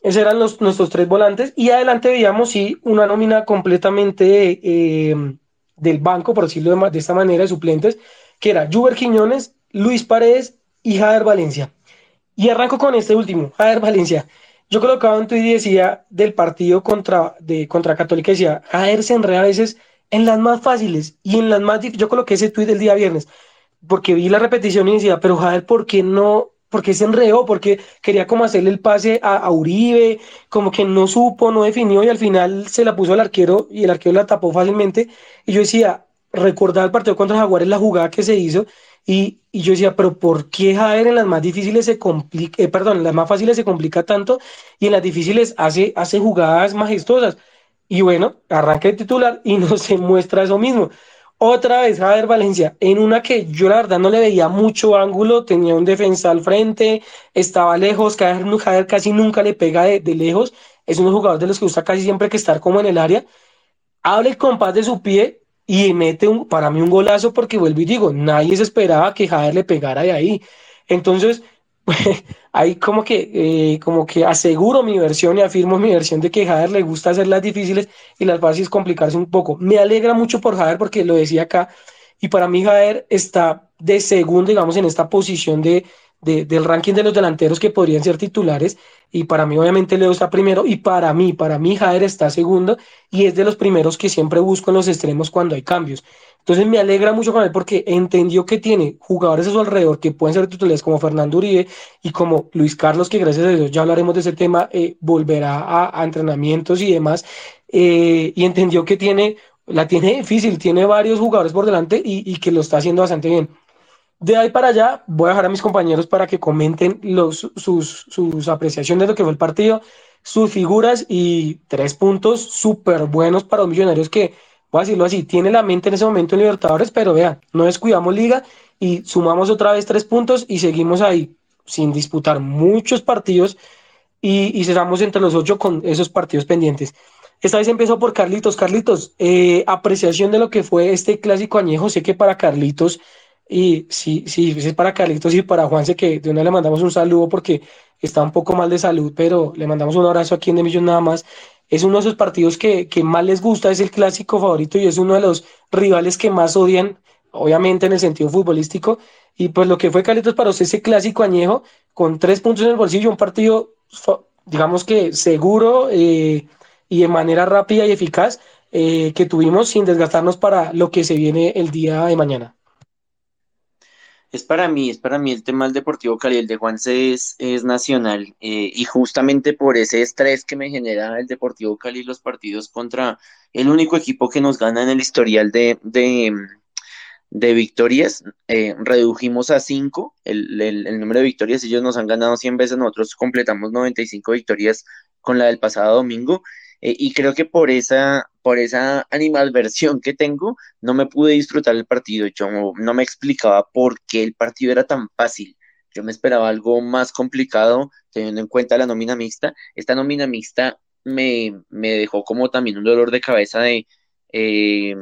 Speaker 2: Esos eran los, nuestros tres volantes, y adelante veíamos, sí, una nómina completamente eh, del banco, por decirlo de, esta manera, de suplentes, que era Juber Quiñones, Luis Paredes y Jader Valencia. Y arranco con este último, Jader Valencia. Yo colocaba un tuit y decía del partido contra, de, contra Católica, decía, Jader se enreda a veces en las más fáciles y en las más difíciles. Yo coloqué ese tuit el día viernes porque vi la repetición y decía, pero Jader, ¿por qué no? ¿Por qué se enredó? Porque quería como hacerle el pase a, a, Uribe, como que no supo, no definió y al final se la puso al arquero y el arquero la tapó fácilmente. Y yo decía, recordar el partido contra Jaguares, la jugada que se hizo y, y, yo decía, pero ¿por qué Jader en las más difíciles se complica, eh, perdón, las más fáciles se complica tanto y en las difíciles hace, hace jugadas majestuosas? Y bueno, arranca el titular y no se muestra eso mismo. Otra vez Jader Valencia, en una que yo la verdad no le veía mucho ángulo, tenía un defensa al frente, estaba lejos, Jader, casi nunca le pega de, lejos, es un jugador de los que gusta casi siempre que estar como en el área, habla el compás de su pie y mete para mí un golazo porque vuelvo y digo, nadie se esperaba que Jader le pegara de ahí. Entonces, ahí como que, eh, como que aseguro mi versión y afirmo mi versión de que Jader le gusta hacer las difíciles y las fáciles complicarse un poco. Me alegra mucho por Jader porque lo decía acá y para mí Jader está de segundo, digamos, en esta posición de, del ranking de los delanteros que podrían ser titulares. Y para mí, obviamente, Leo está primero. Y para mí, para mí, Jader está segundo. Y es de los primeros que siempre busco en los extremos cuando hay cambios. Entonces me alegra mucho con él porque entendió que tiene jugadores a su alrededor que pueden ser titulares como Fernando Uribe y como Luis Carlos, que gracias a Dios ya hablaremos de ese tema, eh, volverá a, entrenamientos y demás. Eh, y entendió que tiene, la tiene difícil, tiene varios jugadores por delante y, que lo está haciendo bastante bien. De ahí para allá voy a dejar a mis compañeros para que comenten los, sus, sus apreciaciones de lo que fue el partido, sus figuras y tres puntos súper buenos para los millonarios que voy a decirlo así, tiene la mente en ese momento en Libertadores, pero vean, no descuidamos liga y sumamos otra vez tres puntos y seguimos ahí sin disputar muchos partidos y, y cerramos entre los ocho con esos partidos pendientes. Esta vez empezó por Carlitos. Carlitos, eh, apreciación de lo que fue este clásico añejo. Sé que para Carlitos, y sí, sí, es para Carlitos y para Juanse, que de una le mandamos un saludo porque está un poco mal de salud, pero le mandamos un abrazo aquí en Millón nada más es uno de esos partidos que, más les gusta, es el clásico favorito y es uno de los rivales que más odian, obviamente en el sentido futbolístico. Y pues lo que fue Calitos para usted ese clásico añejo, con tres puntos en el bolsillo, un partido, digamos que seguro eh, y de manera rápida y eficaz eh, que tuvimos sin desgastarnos para lo que se viene el día de mañana.
Speaker 3: Es para mí, es para mí el tema del Deportivo Cali, el de Juanse es, es nacional eh, y justamente por ese estrés que me genera el Deportivo Cali los partidos contra el único equipo que nos gana en el historial de, de, de victorias, eh, redujimos a 5 el, el, el, número de victorias, ellos nos han ganado 100 veces, nosotros completamos 95 victorias con la del pasado domingo eh, y creo que por esa, por esa animalversión que tengo, no me pude disfrutar el partido. Yo no me explicaba por qué el partido era tan fácil. Yo me esperaba algo más complicado, teniendo en cuenta la nómina mixta. Esta nómina mixta me, me dejó como también un dolor de cabeza de eh,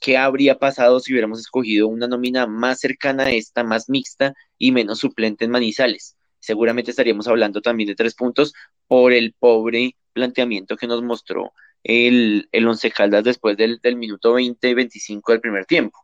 Speaker 3: qué habría pasado si hubiéramos escogido una nómina más cercana a esta, más mixta y menos suplente en Manizales. Seguramente estaríamos hablando también de tres puntos por el pobre planteamiento que nos mostró el, el Once Caldas después del, del minuto 20-25 del primer tiempo.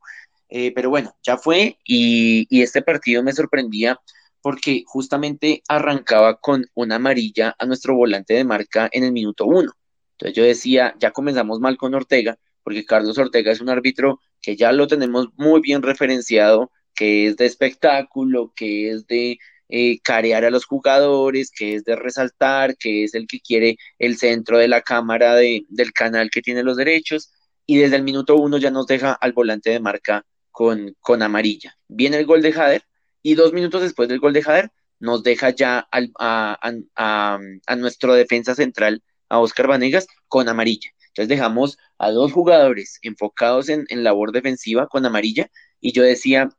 Speaker 3: Eh, pero bueno, ya fue y, y, este partido me sorprendía porque justamente arrancaba con una amarilla a nuestro volante de marca en el minuto 1. Entonces yo decía, ya comenzamos mal con Ortega, porque Carlos Ortega es un árbitro que ya lo tenemos muy bien referenciado, que es de espectáculo, que es de eh, carear a los jugadores, que es de resaltar, que es el que quiere el centro de la cámara de, del canal que tiene los derechos, y desde el minuto uno ya nos deja al volante de marca con, con amarilla. Viene el gol de Jader, y dos minutos después del gol de Jader, nos deja ya al, a, a, a, nuestro defensa central, a Oscar Vanegas, con amarilla. Entonces dejamos a dos jugadores enfocados en, en labor defensiva con amarilla, y yo decía,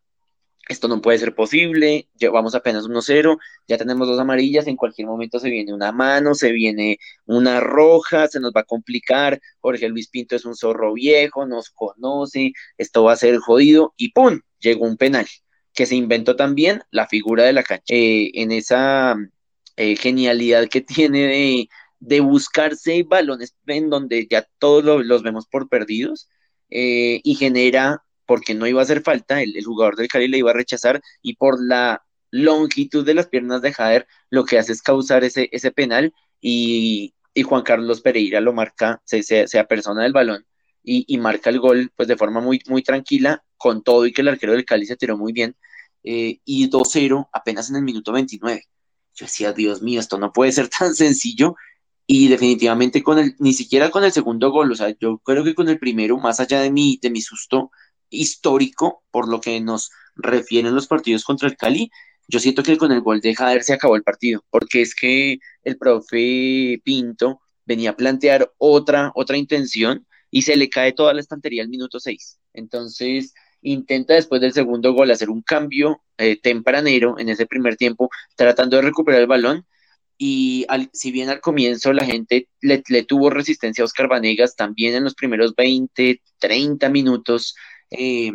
Speaker 3: esto no puede ser posible, llevamos apenas 1-0, ya tenemos dos amarillas, en cualquier momento se viene una mano, se viene una roja, se nos va a complicar, Jorge Luis Pinto es un zorro viejo, nos conoce, esto va a ser jodido, y ¡pum! Llegó un penal, que se inventó también la figura de la cancha, eh, en esa eh, genialidad que tiene de, buscarse balones en donde ya todos los vemos por perdidos, eh, y genera porque no iba a hacer falta, el, jugador del Cali le iba a rechazar y por la longitud de las piernas de Jader lo que hace es causar ese, ese penal y, Juan Carlos Pereira lo marca, se, se, apersona del balón y, marca el gol pues de forma muy, muy tranquila, con todo y que el arquero del Cali se tiró muy bien eh, y 2-0 apenas en el minuto 29. Yo decía, Dios mío, esto no puede ser tan sencillo y definitivamente con el, ni siquiera con el segundo gol, o sea, yo creo que con el primero, más allá de mi, de mi susto, histórico por lo que nos refieren los partidos contra el Cali. Yo siento que con el gol de Jader se acabó el partido, porque es que el profe Pinto venía a plantear otra, otra intención y se le cae toda la estantería al minuto 6. Entonces intenta después del segundo gol hacer un cambio eh, tempranero en ese primer tiempo, tratando de recuperar el balón. Y si bien al comienzo la gente le, le tuvo resistencia a Oscar Vanegas, también en los primeros 20, 30 minutos eh,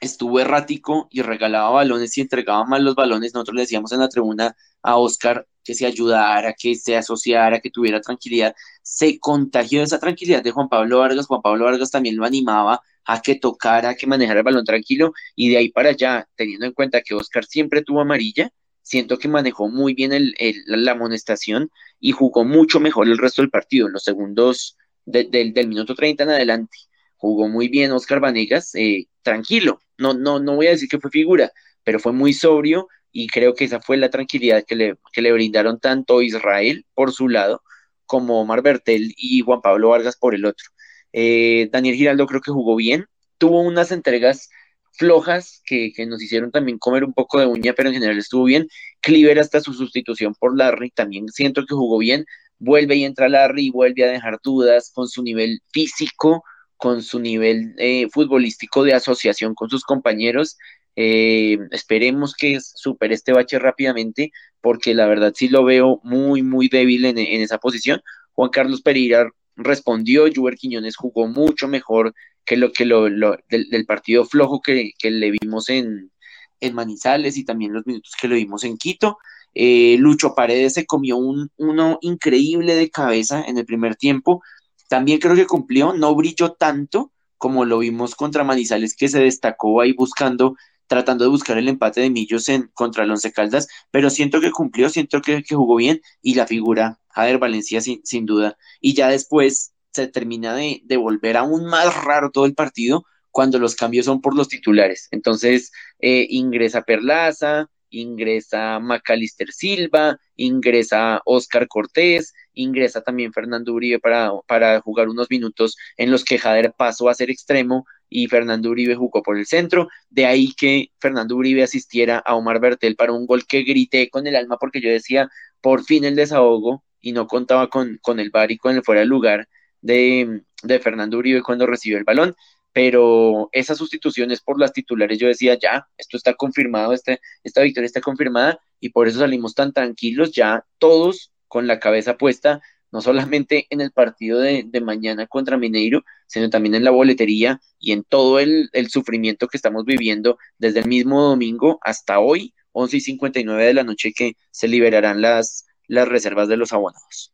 Speaker 3: estuvo errático y regalaba balones y entregaba mal los balones. Nosotros le decíamos en la tribuna a Oscar que se ayudara, que se asociara, que tuviera tranquilidad. Se contagió esa tranquilidad de Juan Pablo Vargas. Juan Pablo Vargas también lo animaba a que tocara, a que manejara el balón tranquilo y de ahí para allá, teniendo en cuenta que Oscar siempre tuvo amarilla, siento que manejó muy bien el, la amonestación y jugó mucho mejor el resto del partido, en los segundos del minuto 30 en adelante. Jugó muy bien Oscar Vanegas, eh, tranquilo, no, no, no voy a decir que fue figura, pero fue muy sobrio y creo que esa fue la tranquilidad que le, que le brindaron tanto Israel por su lado como Omar Bertel y Juan Pablo Vargas por el otro. Eh, Daniel Giraldo creo que jugó bien, tuvo unas entregas flojas que, que, nos hicieron también comer un poco de uña, pero en general estuvo bien. Cleaver hasta su sustitución por Larry también siento que jugó bien. Vuelve y entra Larry y vuelve a dejar dudas con su nivel físico, con su nivel eh, futbolístico de asociación con sus compañeros. Eh, esperemos que supere este bache rápidamente, porque la verdad sí lo veo muy, muy débil en, en esa posición. Juan Carlos Pereira respondió, Juber Quiñones jugó mucho mejor que lo que lo, del, partido flojo que, le vimos en, en, Manizales y también los minutos que le vimos en Quito. Eh, Lucho Paredes se comió un, uno increíble de cabeza en el primer tiempo. También creo que cumplió, no brilló tanto como lo vimos contra Manizales, que se destacó ahí buscando, tratando de buscar el empate de Millos en, contra el Once Caldas, pero siento que cumplió, siento que, jugó bien y la figura Jader Valencia sin, sin duda. Y ya después se termina de, de, volver aún más raro todo el partido cuando los cambios son por los titulares. Entonces eh, ingresa Perlaza, ingresa Macalister Silva, ingresa Oscar Cortés, ingresa también Fernando Uribe para, para jugar unos minutos en los que Jader pasó a ser extremo y Fernando Uribe jugó por el centro. De ahí que Fernando Uribe asistiera a Omar Bertel para un gol que grité con el alma porque yo decía, por fin el desahogo y no contaba con, con el bar y con el fuera de lugar de, de Fernando Uribe cuando recibió el balón pero esas sustituciones por las titulares, yo decía, ya, esto está confirmado, este, esta victoria está confirmada y por eso salimos tan tranquilos, ya todos con la cabeza puesta, no solamente en el partido de, de mañana contra Mineiro, sino también en la boletería y en todo el, el, sufrimiento que estamos viviendo desde el mismo domingo hasta hoy, 11 y 59 de la noche, que se liberarán las, las reservas de los abonados.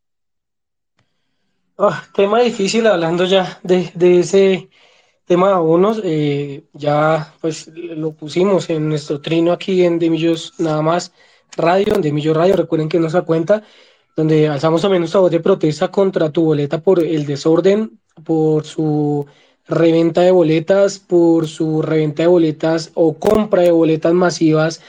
Speaker 2: Oh, tema difícil hablando ya de, de ese tema unos, eh, ya pues lo pusimos en nuestro trino aquí en Demillos nada más radio, en Demillos Radio, recuerden que nos da cuenta, donde alzamos también nuestra voz de protesta contra tu boleta por el desorden, por su reventa de boletas, por su reventa de boletas o compra de boletas masivas,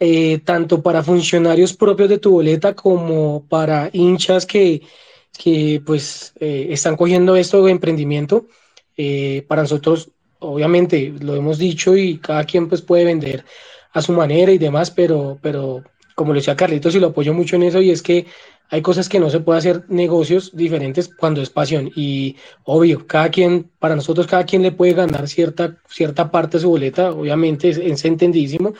Speaker 2: eh, tanto para funcionarios propios de tu boleta como para hinchas que, que pues eh, están cogiendo esto de emprendimiento. Eh, para nosotros, obviamente, lo hemos dicho y cada quien pues puede vender a su manera y demás, pero, pero como le decía Carlitos y lo apoyo mucho en eso, y es que hay cosas que no se puede hacer negocios diferentes cuando es pasión. Y obvio, cada quien, para nosotros, cada quien le puede ganar cierta, cierta parte de su boleta, obviamente es, es entendidísimo,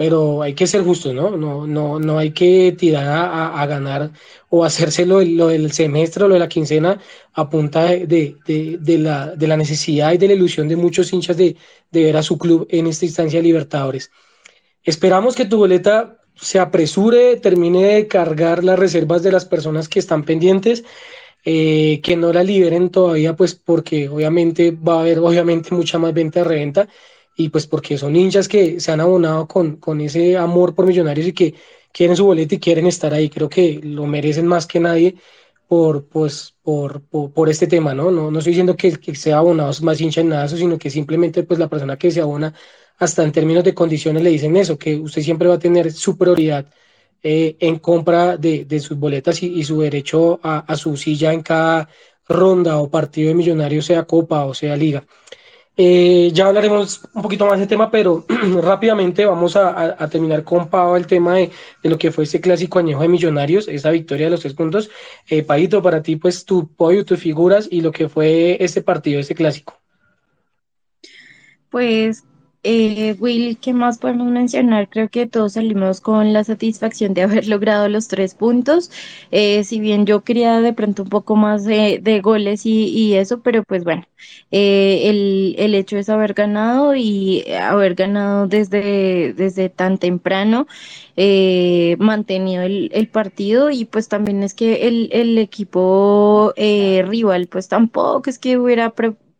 Speaker 2: pero hay que ser justo, ¿no? No, no, no hay que tirar a, a ganar o hacerse lo, lo, del semestre o lo de la quincena a punta de, de, de, la, de la necesidad y de la ilusión de muchos hinchas de, de ver a su club en esta instancia de Libertadores. Esperamos que tu boleta se apresure, termine de cargar las reservas de las personas que están pendientes, eh, que no la liberen todavía, pues porque obviamente va a haber obviamente mucha más venta de reventa y pues porque son hinchas que se han abonado con, con ese amor por millonarios y que quieren su boleto y quieren estar ahí. Creo que lo merecen más que nadie por, pues, por, por, este tema, ¿no? ¿no? No estoy diciendo que, sea abonado más hincha en nada, sino que simplemente pues la persona que se abona hasta en términos de condiciones le dicen eso, que usted siempre va a tener su prioridad eh, en compra de, de, sus boletas y, su derecho a, su silla en cada ronda o partido de millonarios, sea Copa o sea Liga. Eh, ya hablaremos un poquito más de tema, pero rápidamente vamos a, terminar con Pau el tema de, lo que fue este clásico añejo de Millonarios, esa victoria de los tres puntos. Eh, para ti, pues tu podio, tus figuras y lo que fue este partido, este clásico.
Speaker 4: Pues eh, Will, ¿qué más podemos mencionar? Creo que todos salimos con la satisfacción de haber logrado los tres puntos. Eh, si bien yo quería de pronto un poco más de, de goles y, eso, pero pues bueno, eh, el, el, hecho es haber ganado y haber ganado desde, desde tan temprano, eh, mantenido el, el, partido y pues también es que el, el equipo eh, rival pues tampoco es que hubiera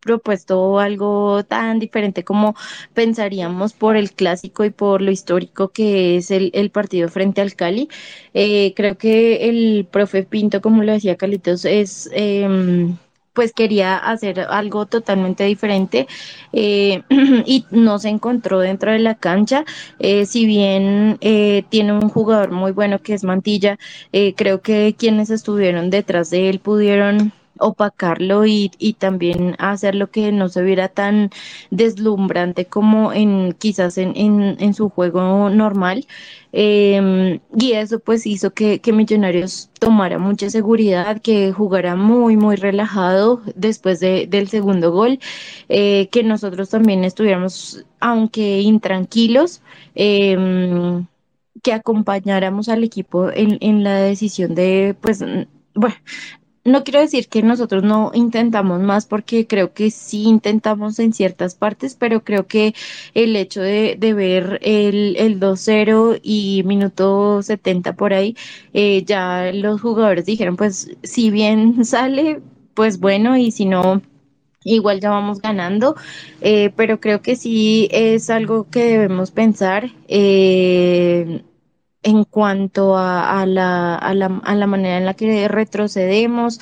Speaker 4: propuesto algo tan diferente como pensaríamos por el clásico y por lo histórico que es el, el partido frente al Cali. Eh, creo que el profe Pinto, como lo decía Calitos, es... Eh, pues quería hacer algo totalmente diferente eh, y no se encontró dentro de la cancha. Eh, si bien eh, tiene un jugador muy bueno que es Mantilla, eh, creo que quienes estuvieron detrás de él pudieron opacarlo y, y también hacer lo que no se viera tan deslumbrante como en quizás en, en, en su juego normal. Eh, y eso pues hizo que, que, Millonarios tomara mucha seguridad, que jugara muy, muy relajado después de, del segundo gol, eh, que nosotros también estuviéramos, aunque intranquilos, eh, que acompañáramos al equipo en, en la decisión de, pues, bueno, no quiero decir que nosotros no intentamos más porque creo que sí intentamos en ciertas partes, pero creo que el hecho de, ver el, el 2-0 y minuto 70 por ahí, eh, ya los jugadores dijeron, pues si bien sale, pues bueno, y si no, igual ya vamos ganando, eh, pero creo que sí es algo que debemos pensar. Eh, en cuanto a, a, la, a, la, a, la, manera en la que retrocedemos.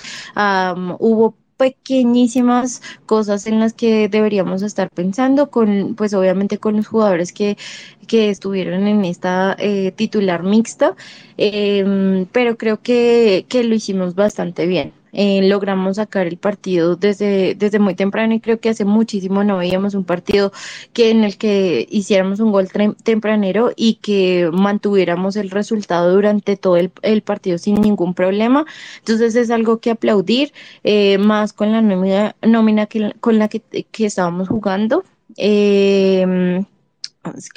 Speaker 4: Hubo pequeñísimas cosas en las que deberíamos estar pensando con pues obviamente con los jugadores que, que estuvieron en esta eh, titular mixta eh, pero creo que, que lo hicimos bastante bien eh, logramos sacar el partido desde, desde muy temprano y creo que hace muchísimo no veíamos un partido que en el que hiciéramos un gol tempranero y que mantuviéramos el resultado durante todo el, partido sin ningún problema. Entonces es algo que aplaudir, eh, más con la nómina, nómina que, con la que, que estábamos jugando. Eh,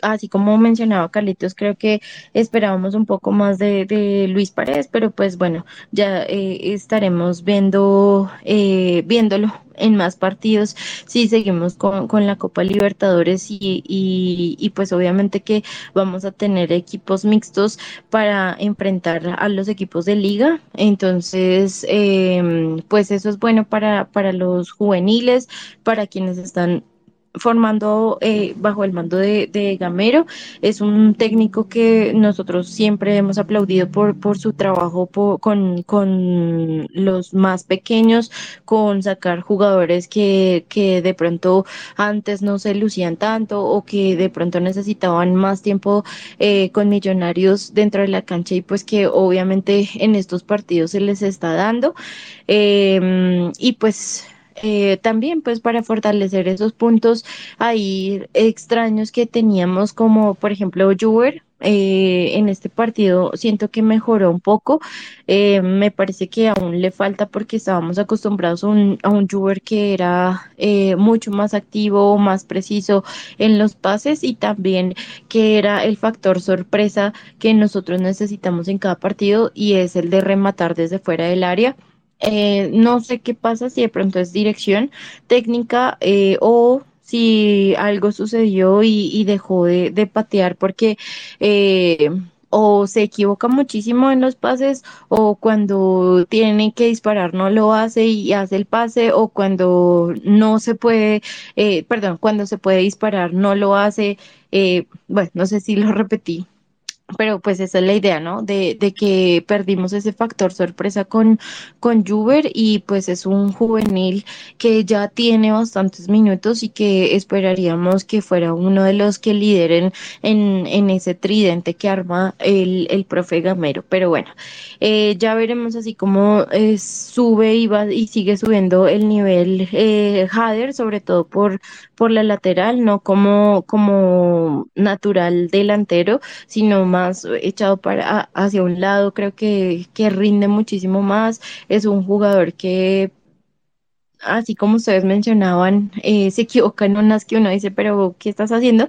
Speaker 4: así como mencionaba Carlitos, creo que esperábamos un poco más de, Luis Paredes, pero pues bueno, ya eh, estaremos viendo, eh, viéndolo en más partidos si seguimos con, con la Copa Libertadores y, y, pues obviamente que vamos a tener equipos mixtos para enfrentar a los equipos de liga. Entonces, eh, pues eso es bueno para, para los juveniles, para quienes están formando eh, bajo el mando de, de, Gamero. Es un técnico que nosotros siempre hemos aplaudido por, por su trabajo con, con los más pequeños, con sacar jugadores que, que de pronto antes no se lucían tanto o que de pronto necesitaban más tiempo eh, con millonarios dentro de la cancha y pues que obviamente en estos partidos se les está dando. Eh, y pues eh, también pues para fortalecer esos puntos ahí extraños que teníamos como por ejemplo Juber eh, en este partido siento que mejoró un poco. Eh, me parece que aún le falta porque estábamos acostumbrados a un, a un que era eh, mucho más activo más preciso en los pases y también que era el factor sorpresa que nosotros necesitamos en cada partido y es el de rematar desde fuera del área eh, no sé qué pasa si de pronto es dirección técnica eh, o si algo sucedió y, dejó de, de, patear porque eh, o se equivoca muchísimo en los pases o cuando tiene que disparar no lo hace y hace el pase o cuando no se puede, eh, perdón, cuando se puede disparar no lo hace. Eh, bueno, no sé si lo repetí pero pues esa es la idea, ¿no? De, de que perdimos ese factor sorpresa con, con Juber y pues es un juvenil que ya tiene bastantes minutos y que esperaríamos que fuera uno de los que lideren en, en ese tridente que arma el, el profe Gamero. Pero bueno, eh, ya veremos así como eh, sube y va y sigue subiendo el nivel eh, Hader, sobre todo por, por la lateral, no como, como natural delantero, sino más echado para hacia un lado, creo que, que rinde muchísimo más, es un jugador que así como ustedes mencionaban, eh, se equivoca en unas que uno dice, pero ¿qué estás haciendo?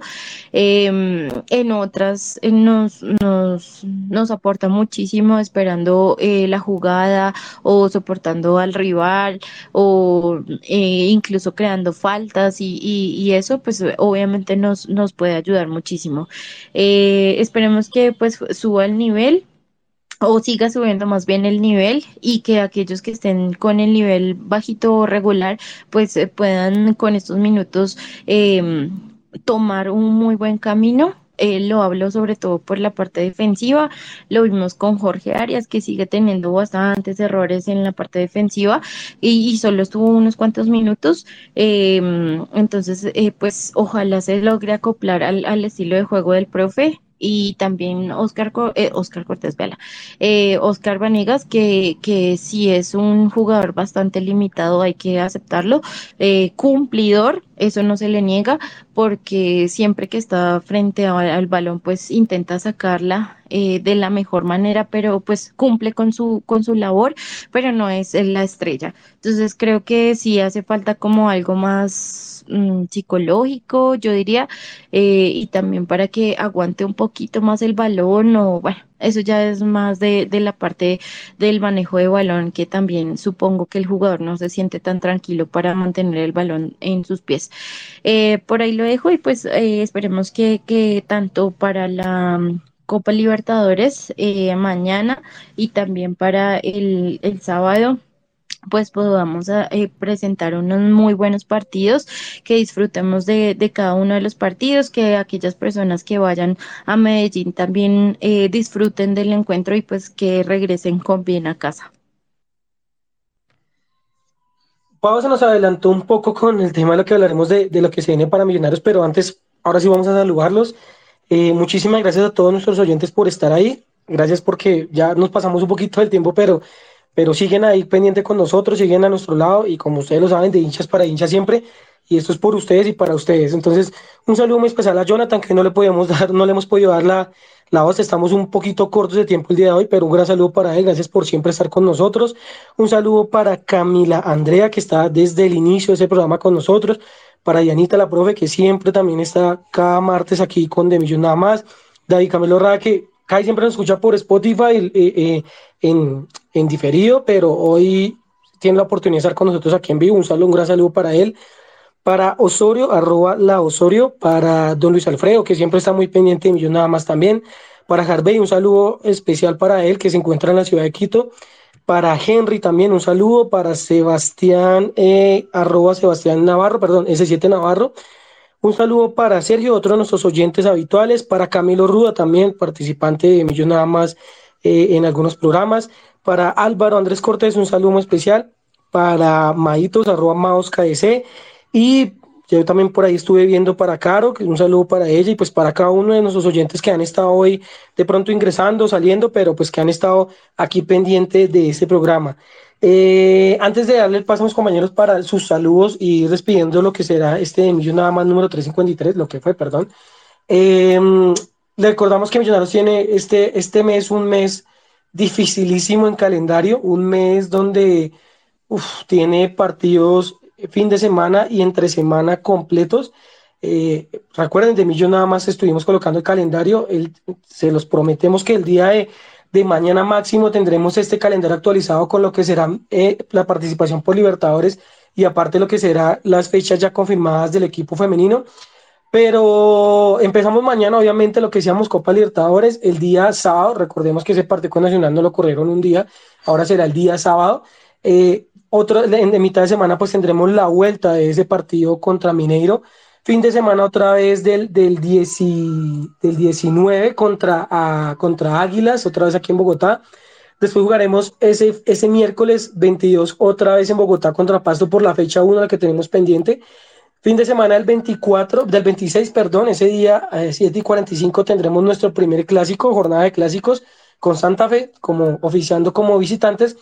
Speaker 4: Eh, en otras nos, nos, nos aporta muchísimo esperando eh, la jugada o soportando al rival o eh, incluso creando faltas y, y, y, eso pues obviamente nos, nos puede ayudar muchísimo. Eh, esperemos que pues suba el nivel o siga subiendo más bien el nivel y que aquellos que estén con el nivel bajito o regular pues eh, puedan con estos minutos eh, tomar un muy buen camino eh, lo hablo sobre todo por la parte defensiva. Lo vimos con Jorge Arias, que sigue teniendo bastantes errores en la parte defensiva y, solo estuvo unos cuantos minutos. Em, entonces, eh, pues ojalá se logre acoplar al, al estilo de juego del profe y también Oscar, eh, Oscar Cortés Vela, eh, Oscar Vanegas, que, que sí es un jugador bastante limitado, hay que aceptarlo, eh, cumplidor, eso no se le niega, porque siempre que está frente al balón, pues intenta sacarla eh, de la mejor manera, pero pues cumple con su, con su labor, pero no es la estrella. Entonces creo que sí hace falta como algo más Mm, psicológico, yo diría, eh, y también para que aguante un poquito más el balón o bueno, eso ya es más de, de, la parte del manejo de balón, que también supongo que el jugador no se siente tan tranquilo para mantener el balón en sus pies. Eh, por ahí lo dejo y pues eh, esperemos que, que tanto para la mm, Copa Libertadores mañana y también para el, el sábado pues podamos eh, presentar unos muy buenos partidos, que disfrutemos de, cada uno de los partidos, que aquellas personas que vayan a Medellín también eh, disfruten del encuentro y pues que regresen con bien a casa.
Speaker 2: Pablo se nos adelantó un poco con el tema de lo que hablaremos de, lo que se viene para Millonarios, pero antes, ahora sí vamos a saludarlos. Eh, muchísimas gracias a todos nuestros oyentes por estar ahí. Gracias porque ya nos pasamos un poquito del tiempo, pero pero siguen ahí pendiente con nosotros, siguen a nuestro lado y como ustedes lo saben, de hinchas para hinchas siempre, y esto es por ustedes y para ustedes. Entonces, un saludo muy especial a Jonathan, que no le podíamos dar, no le hemos podido dar la, la voz, estamos un poquito cortos de tiempo el día de hoy, pero un gran saludo para él, gracias por siempre estar con nosotros. Un saludo para Camila Andrea, que está desde el inicio de ese programa con nosotros, para Dianita, la profe, que siempre también está cada martes aquí con De Millón Nada Más. David Camilo Rada, que siempre nos escucha por Spotify eh, eh, en, en, diferido, pero hoy tiene la oportunidad de estar con nosotros aquí en vivo. Un saludo, un gran saludo para él. Para Osorio, arroba la Osorio. Para don Luis Alfredo, que siempre está muy pendiente de yo nada más también. Para Harvey, un saludo especial para él, que se encuentra en la ciudad de Quito. Para Henry también un saludo. Para Sebastián, eh, arroba Sebastián Navarro, perdón, S7 Navarro un saludo para Sergio, otro de nuestros oyentes habituales, para Camilo Ruda también, participante de Millón Nada más eh, en algunos programas, para Álvaro Andrés Cortés, un saludo muy especial, para Maitos, arroba Maos KDC, y yo también por ahí estuve viendo para Caro, que un saludo para ella y pues para cada uno de nuestros oyentes que han estado hoy de pronto ingresando, saliendo, pero pues que han estado aquí pendientes de este programa. Eh, antes de darle el paso a mis compañeros para sus saludos y ir despidiendo lo que será este Millón Nada más número 353, lo que fue, perdón. Eh, recordamos que Millonarios tiene este, este mes un mes dificilísimo en calendario, un mes donde tiene partidos fin de semana y entre semana completos. Eh, recuerden, de Millón nada más estuvimos colocando el calendario, se los prometemos que el día de de mañana máximo tendremos este calendario actualizado con lo que será eh, la participación por Libertadores y aparte lo que será las fechas ya confirmadas del equipo femenino. Pero empezamos mañana, obviamente, lo que decíamos Copa Libertadores, el día sábado. Recordemos que ese partido nacional no lo corrieron un día, ahora será el día sábado. Eh, otro, en, de mitad de semana, pues tendremos la vuelta de ese partido contra Mineiro Fin de semana otra vez del, del, del 19 contra, contra Águilas, otra vez aquí en Bogotá. Después jugaremos ese, ese miércoles 22 otra vez en Bogotá contra Pasto por la fecha 1, la que tenemos pendiente. Fin de semana del 24, del 26, perdón, ese día a 7 y 45 tendremos nuestro primer clásico, jornada de clásicos con Santa Fe, como oficiando como visitantes.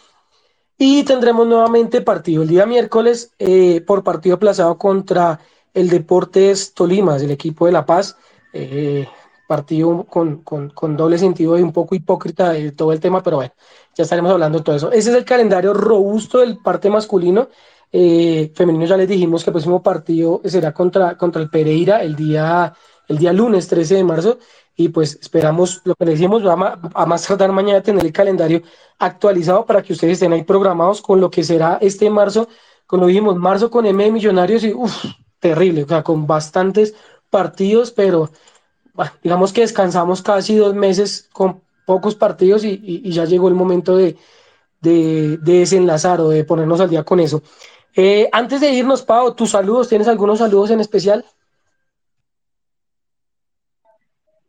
Speaker 2: Y tendremos nuevamente partido el día miércoles eh, por partido aplazado contra el Deportes Tolima, el equipo de La Paz, eh, partido con, doble sentido y un poco hipócrita de todo el tema, pero bueno, ya estaremos hablando de todo eso. Ese es el calendario robusto del parte masculino. Eh, femenino ya les dijimos que el próximo partido será contra, contra el Pereira el día, el día lunes 13 de marzo y pues esperamos lo que les decimos a, más tardar mañana tener el calendario actualizado para que ustedes estén ahí programados con lo que será este marzo, como dijimos, marzo con M de Millonarios y uff, terrible, o sea, con bastantes partidos, pero digamos que descansamos casi dos meses con pocos partidos y, ya llegó el momento de, desenlazar o de ponernos al día con eso. Eh, antes de irnos, Pau, tus saludos, ¿tienes algunos saludos en especial?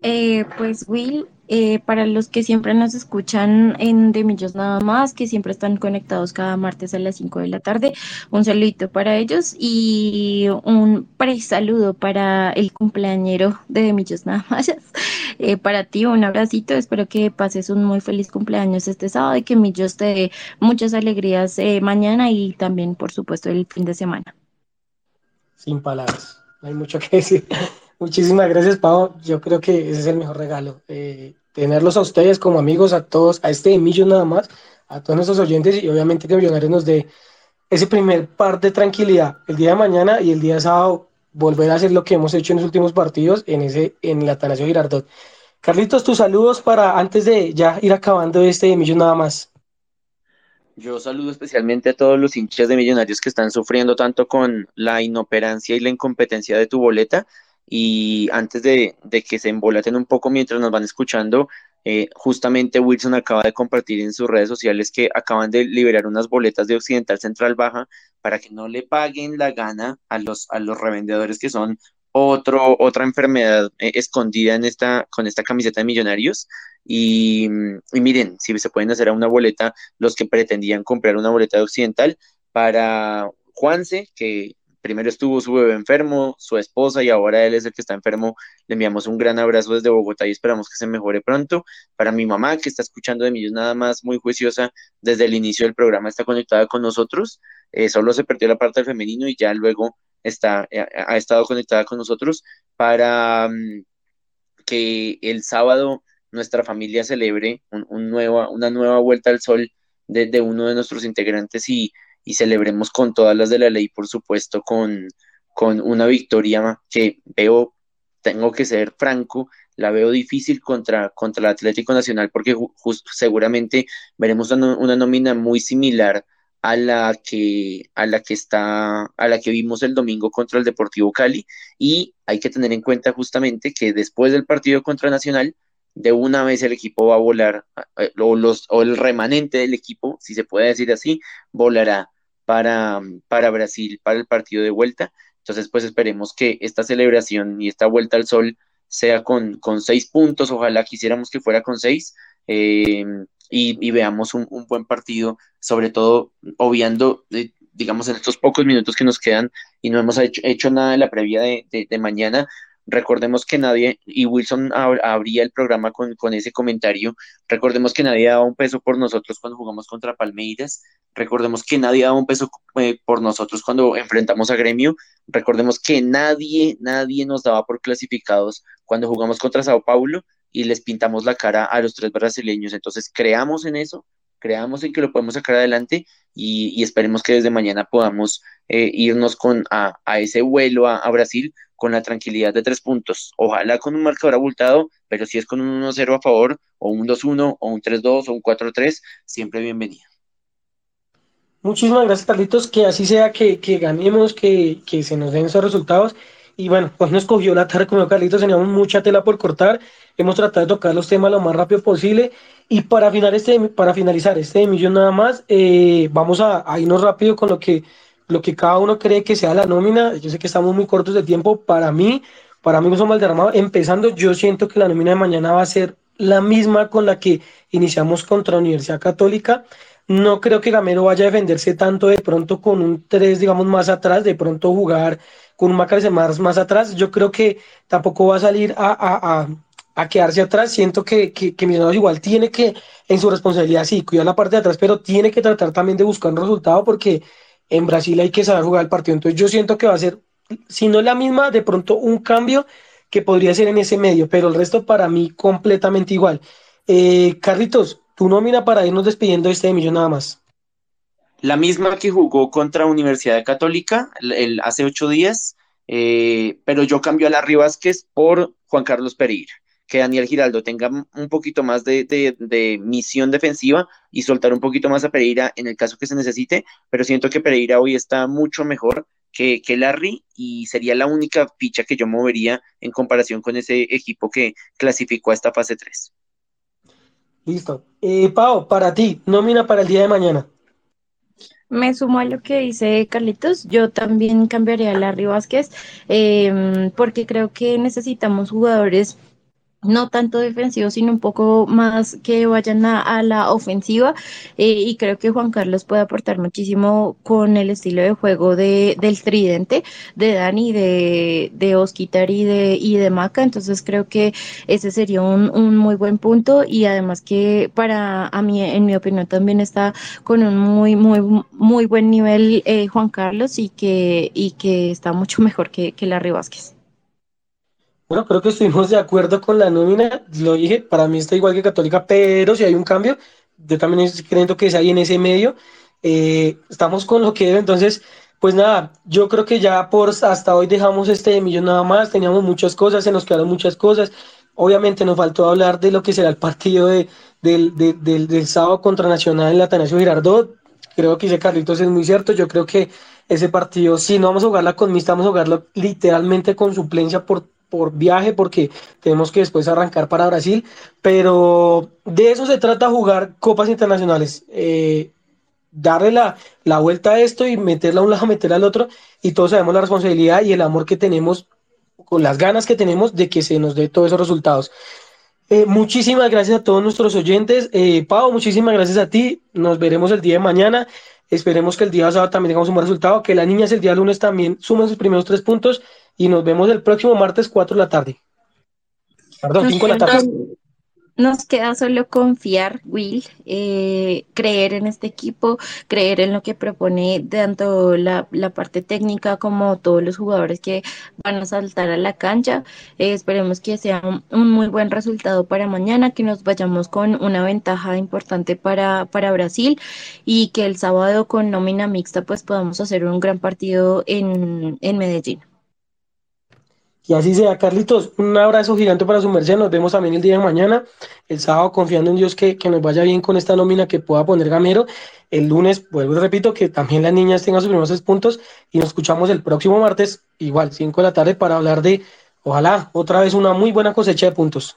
Speaker 4: Eh, pues Will, eh, para los que siempre nos escuchan en De Millos Nada más, que siempre están conectados cada martes a las 5 de la tarde, un saludito para ellos y un pre-saludo para el cumpleañero de De Millos Nada más. Eh, para ti, un abracito, espero que pases un muy feliz cumpleaños este sábado y que Millos te dé muchas alegrías mañana y también, por supuesto, el fin de semana.
Speaker 2: Sin palabras, no hay mucho que decir. Muchísimas gracias, Pau. Yo creo que ese es el mejor regalo. Eh, tenerlos a ustedes como amigos, a todos, a este millón nada más, a todos nuestros oyentes y obviamente que Millonarios nos dé ese primer par de tranquilidad el día de mañana y el día sábado volver a hacer lo que hemos hecho en los últimos partidos en ese en el Atanasio Girardot. Carlitos, tus saludos para antes de ya ir acabando este millón nada más.
Speaker 3: Yo saludo especialmente a todos los hinchas de Millonarios que están sufriendo tanto con la inoperancia y la incompetencia de tu boleta y antes de, que se embolaten un poco mientras nos van escuchando, eh, justamente Wilson acaba de compartir en sus redes sociales que acaban de liberar unas boletas de Occidental Central Baja para que no le paguen la gana a los, a los revendedores que son otro, otra enfermedad eh, escondida en esta, con esta camiseta de millonarios. Y, y, miren, si se pueden hacer a una boleta, los que pretendían comprar una boleta de Occidental para Juanse, que primero estuvo su bebé enfermo, su esposa y ahora él es el que está enfermo. Le enviamos un gran abrazo desde Bogotá y esperamos que se mejore pronto. Para mi mamá, que está escuchando de Millos nada más, muy juiciosa, desde el inicio del programa está conectada con nosotros. Eh, solo se perdió la parte del femenino y ya luego está, eh, ha estado conectada con nosotros para mm, que el sábado nuestra familia celebre un, nueva, una nueva vuelta al sol de uno de nuestros integrantes y y celebremos con todas las de la ley, por supuesto, con, con una victoria que veo, tengo que ser franco, la veo difícil contra, contra el Atlético Nacional porque seguramente veremos una, una, nómina muy similar a la que a la que está a la que vimos el domingo contra el Deportivo Cali y hay que tener en cuenta justamente que después del partido contra Nacional de una vez el equipo va a volar, eh, o, los, o el remanente del equipo, si se puede decir así, volará para, para Brasil, para el partido de vuelta. Entonces, pues esperemos que esta celebración y esta vuelta al sol sea con, con seis puntos, ojalá quisiéramos que fuera con seis, eh, y, veamos un, buen partido, sobre todo obviando, eh, digamos, en estos pocos minutos que nos quedan y no hemos hecho, nada en la previa de, de mañana, Recordemos que nadie, y Wilson abría el programa con, ese comentario, recordemos que nadie daba un peso por nosotros cuando jugamos contra Palmeiras, recordemos que nadie daba un peso eh, por nosotros cuando enfrentamos a Gremio, recordemos que nadie, nadie nos daba por clasificados cuando jugamos contra Sao Paulo y les pintamos la cara a los tres brasileños. Entonces, creamos en eso, creamos en que lo podemos sacar adelante y, esperemos que desde mañana podamos eh, irnos con a, ese vuelo a, Brasil con la tranquilidad de tres puntos. Ojalá con un marcador abultado, pero si es con un 1-0 a favor, o un 2-1, o un 3-2, o un 4-3, siempre bienvenido.
Speaker 2: Muchísimas gracias, Carlitos. Que así sea, que, ganemos, que, que se nos den esos resultados. Y bueno, pues nos cogió la tarde como Carlitos, teníamos mucha tela por cortar. Hemos tratado de tocar los temas lo más rápido posible. Y para, final este, para finalizar este millón nada más, eh, vamos a, irnos rápido con lo que, lo que cada uno cree que sea la nómina. Yo sé que estamos muy cortos de tiempo. Para mí, para mí, José Valderrama, empezando, yo siento que la nómina de mañana va a ser la misma con la que iniciamos contra Universidad Católica. No creo que Gamero vaya a defenderse tanto de pronto con un 3, digamos, más atrás, de pronto jugar con un Macalester más, más atrás. Yo creo que tampoco va a salir a, quedarse atrás. Siento que, que, que igual tiene que, en su responsabilidad, sí, cuidar la parte de atrás, pero tiene que tratar también de buscar un resultado porque en Brasil hay que saber jugar el partido. Entonces yo siento que va a ser, si no la misma, de pronto un cambio que podría ser en ese medio, pero el resto para mí completamente igual. Eh, Carlitos, tu nómina para irnos despidiendo de este millón nada más.
Speaker 3: La misma que jugó contra Universidad Católica el, hace ocho días, eh, pero yo cambio a Larry Vázquez por Juan Carlos Pereira. Que Daniel Giraldo tenga un poquito más de, misión defensiva y soltar un poquito más a Pereira en el caso que se necesite, pero siento que Pereira hoy está mucho mejor que, que, Larry y sería la única ficha que yo movería en comparación con ese equipo que clasificó a esta fase 3.
Speaker 2: Listo. Eh, Pau, para ti, nómina para el día de mañana.
Speaker 4: Me sumo a lo que dice Carlitos, yo también cambiaría a Larry Vázquez em, porque creo que necesitamos jugadores no tanto defensivos, sino un poco más que vayan a, la ofensiva. Eh, y creo que Juan Carlos puede aportar muchísimo con el estilo de juego de, del tridente, de Dani, de, de Osquitar y de, y de Maca. Entonces creo que ese sería un, un, muy buen punto. Y además que para a mí, en mi opinión, también está con un muy, muy, muy buen nivel eh, Juan Carlos y que, y que está mucho mejor que, que Larry Vázquez.
Speaker 2: Bueno, creo que estuvimos de acuerdo con la nómina, lo dije, para mí está igual que Católica, pero si hay un cambio, yo también creo que es ahí en ese medio, eh, estamos con lo que debe, entonces, pues nada, yo creo que ya por hasta hoy dejamos este millón nada más, teníamos muchas cosas, se nos quedaron muchas cosas, obviamente nos faltó hablar de lo que será el partido de, del, del, del, sábado contra Nacional en la Atanasio Girardot, creo que dice Carlitos es muy cierto, yo creo que ese partido, si no vamos a jugarla con mí, vamos a jugarlo literalmente con suplencia por por viaje porque tenemos que después arrancar para Brasil, pero de eso se trata jugar copas internacionales, eh, darle la, la, vuelta a esto y meterla a un lado, meterla al otro, y todos sabemos la responsabilidad y el amor que tenemos, con las ganas que tenemos de que se nos dé todos esos resultados. Eh, muchísimas gracias a todos nuestros oyentes. Eh, Pau, muchísimas gracias a ti. Nos veremos el día de mañana. Esperemos que el día sábado también tengamos un buen resultado, que las niñas el día lunes también sumen sus primeros tres puntos y nos vemos el próximo martes 4 de la tarde. Perdón, 5 de la tarde.
Speaker 4: Nos queda solo confiar, Will, eh, creer en este equipo, creer en lo que propone tanto la, la parte técnica como todos los jugadores que van a saltar a la cancha. Eh, esperemos que sea un, un, muy buen resultado para mañana, que nos vayamos con una ventaja importante para, para Brasil y que el sábado con nómina mixta pues podamos hacer un gran partido en, en Medellín.
Speaker 2: Y así sea, Carlitos, un abrazo gigante para su merced. Nos vemos también el día de mañana, el sábado, confiando en Dios que, que nos vaya bien con esta nómina que pueda poner Gamero. El lunes, vuelvo y repito, que también las niñas tengan sus primeros puntos y nos escuchamos el próximo martes, igual, 5 de la tarde, para hablar de, ojalá, otra vez una muy buena cosecha de puntos.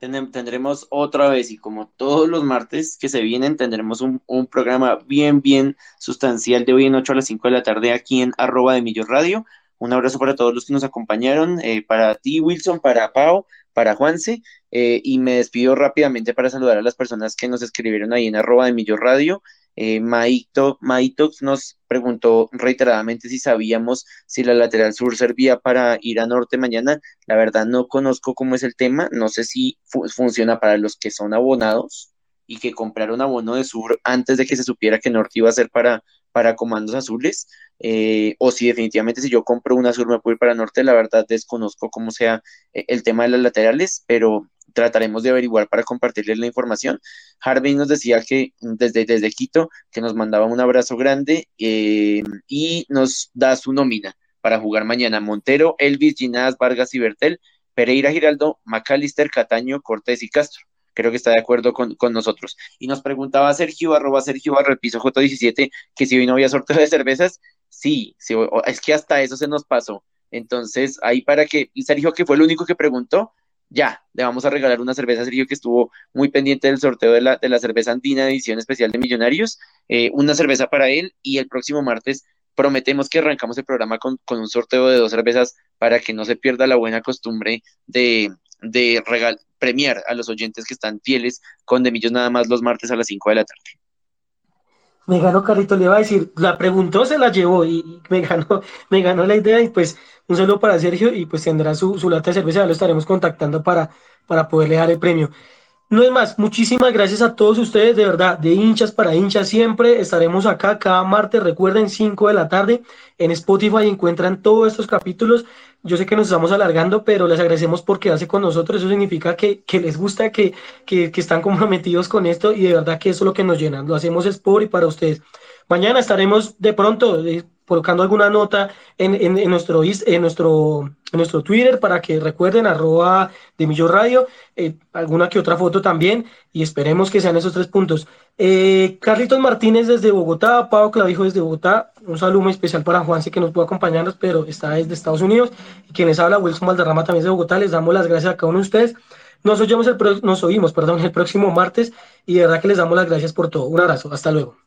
Speaker 3: Tendremos otra vez y como todos los martes que se vienen, tendremos un, un programa bien, bien sustancial de hoy en 8 a las 5 de la tarde aquí en arroba de Millo Radio un abrazo para todos los que nos acompañaron, eh, para ti, Wilson, para Pau, para Juanse, eh, y me despido rápidamente para saludar a las personas que nos escribieron ahí en arroba de Millo Radio. Eh, Maito, Maitox nos preguntó reiteradamente si sabíamos si la lateral sur servía para ir a norte mañana. La verdad no conozco cómo es el tema, no sé si funciona para los que son abonados y que compraron abono de sur antes de que se supiera que norte iba a ser para, para comandos azules, eh, o si definitivamente si yo compro un azul me puedo ir para norte, la verdad desconozco cómo sea eh, el tema de las laterales, pero trataremos de averiguar para compartirles la información. Harvey nos decía que desde, desde Quito, que nos mandaba un abrazo grande eh, y nos da su nómina para jugar mañana. Montero, Elvis, Ginás, Vargas y Bertel, Pereira, Giraldo, Macalister, Cataño, Cortés y Castro creo que está de acuerdo con, nosotros. Y nos preguntaba Sergio, arroba Sergio barra el piso J17, que si hoy no había sorteo de cervezas, sí, sí, es que hasta eso se nos pasó. Entonces, ahí para que, y Sergio, que fue el único que preguntó, ya, le vamos a regalar una cerveza a Sergio que estuvo muy pendiente del sorteo de la, de la cerveza andina edición especial de Millonarios, eh, una cerveza para él y el próximo martes prometemos que arrancamos el programa con, con, un sorteo de dos cervezas para que no se pierda la buena costumbre de, de regal premiar a los oyentes que están fieles con Demillos nada más los martes a las 5 de la tarde.
Speaker 2: Me ganó Carrito, le iba a decir, la preguntó, se la llevó y me ganó, me ganó la idea y pues un saludo para Sergio y pues tendrá su, su lata de cerveza, ya lo estaremos contactando para, para poderle dar el premio. No es más, muchísimas gracias a todos ustedes, de verdad, de hinchas para hinchas siempre. Estaremos acá cada martes, recuerden, 5 de la tarde. En Spotify encuentran todos estos capítulos. Yo sé que nos estamos alargando, pero les agradecemos por quedarse con nosotros. Eso significa que, que les gusta, que, que, que, están comprometidos con esto y de verdad que eso es lo que nos llena. Lo hacemos es por y para ustedes. Mañana estaremos de pronto colocando alguna nota en, en, en, nuestro, en, nuestro, en nuestro Twitter para que recuerden arroba de Millo Radio, eh, alguna que otra foto también y esperemos que sean esos tres puntos. Eh, Carlitos Martínez desde Bogotá, Pablo Clavijo desde Bogotá, un saludo muy especial para Juanse que nos pudo acompañarnos, pero está desde Estados Unidos y quienes habla Wilson Valderrama también de Bogotá, les damos las gracias a cada uno de ustedes. Nos, oyemos el nos oímos perdón, el próximo martes y de verdad que les damos las gracias por todo. Un abrazo. Hasta luego.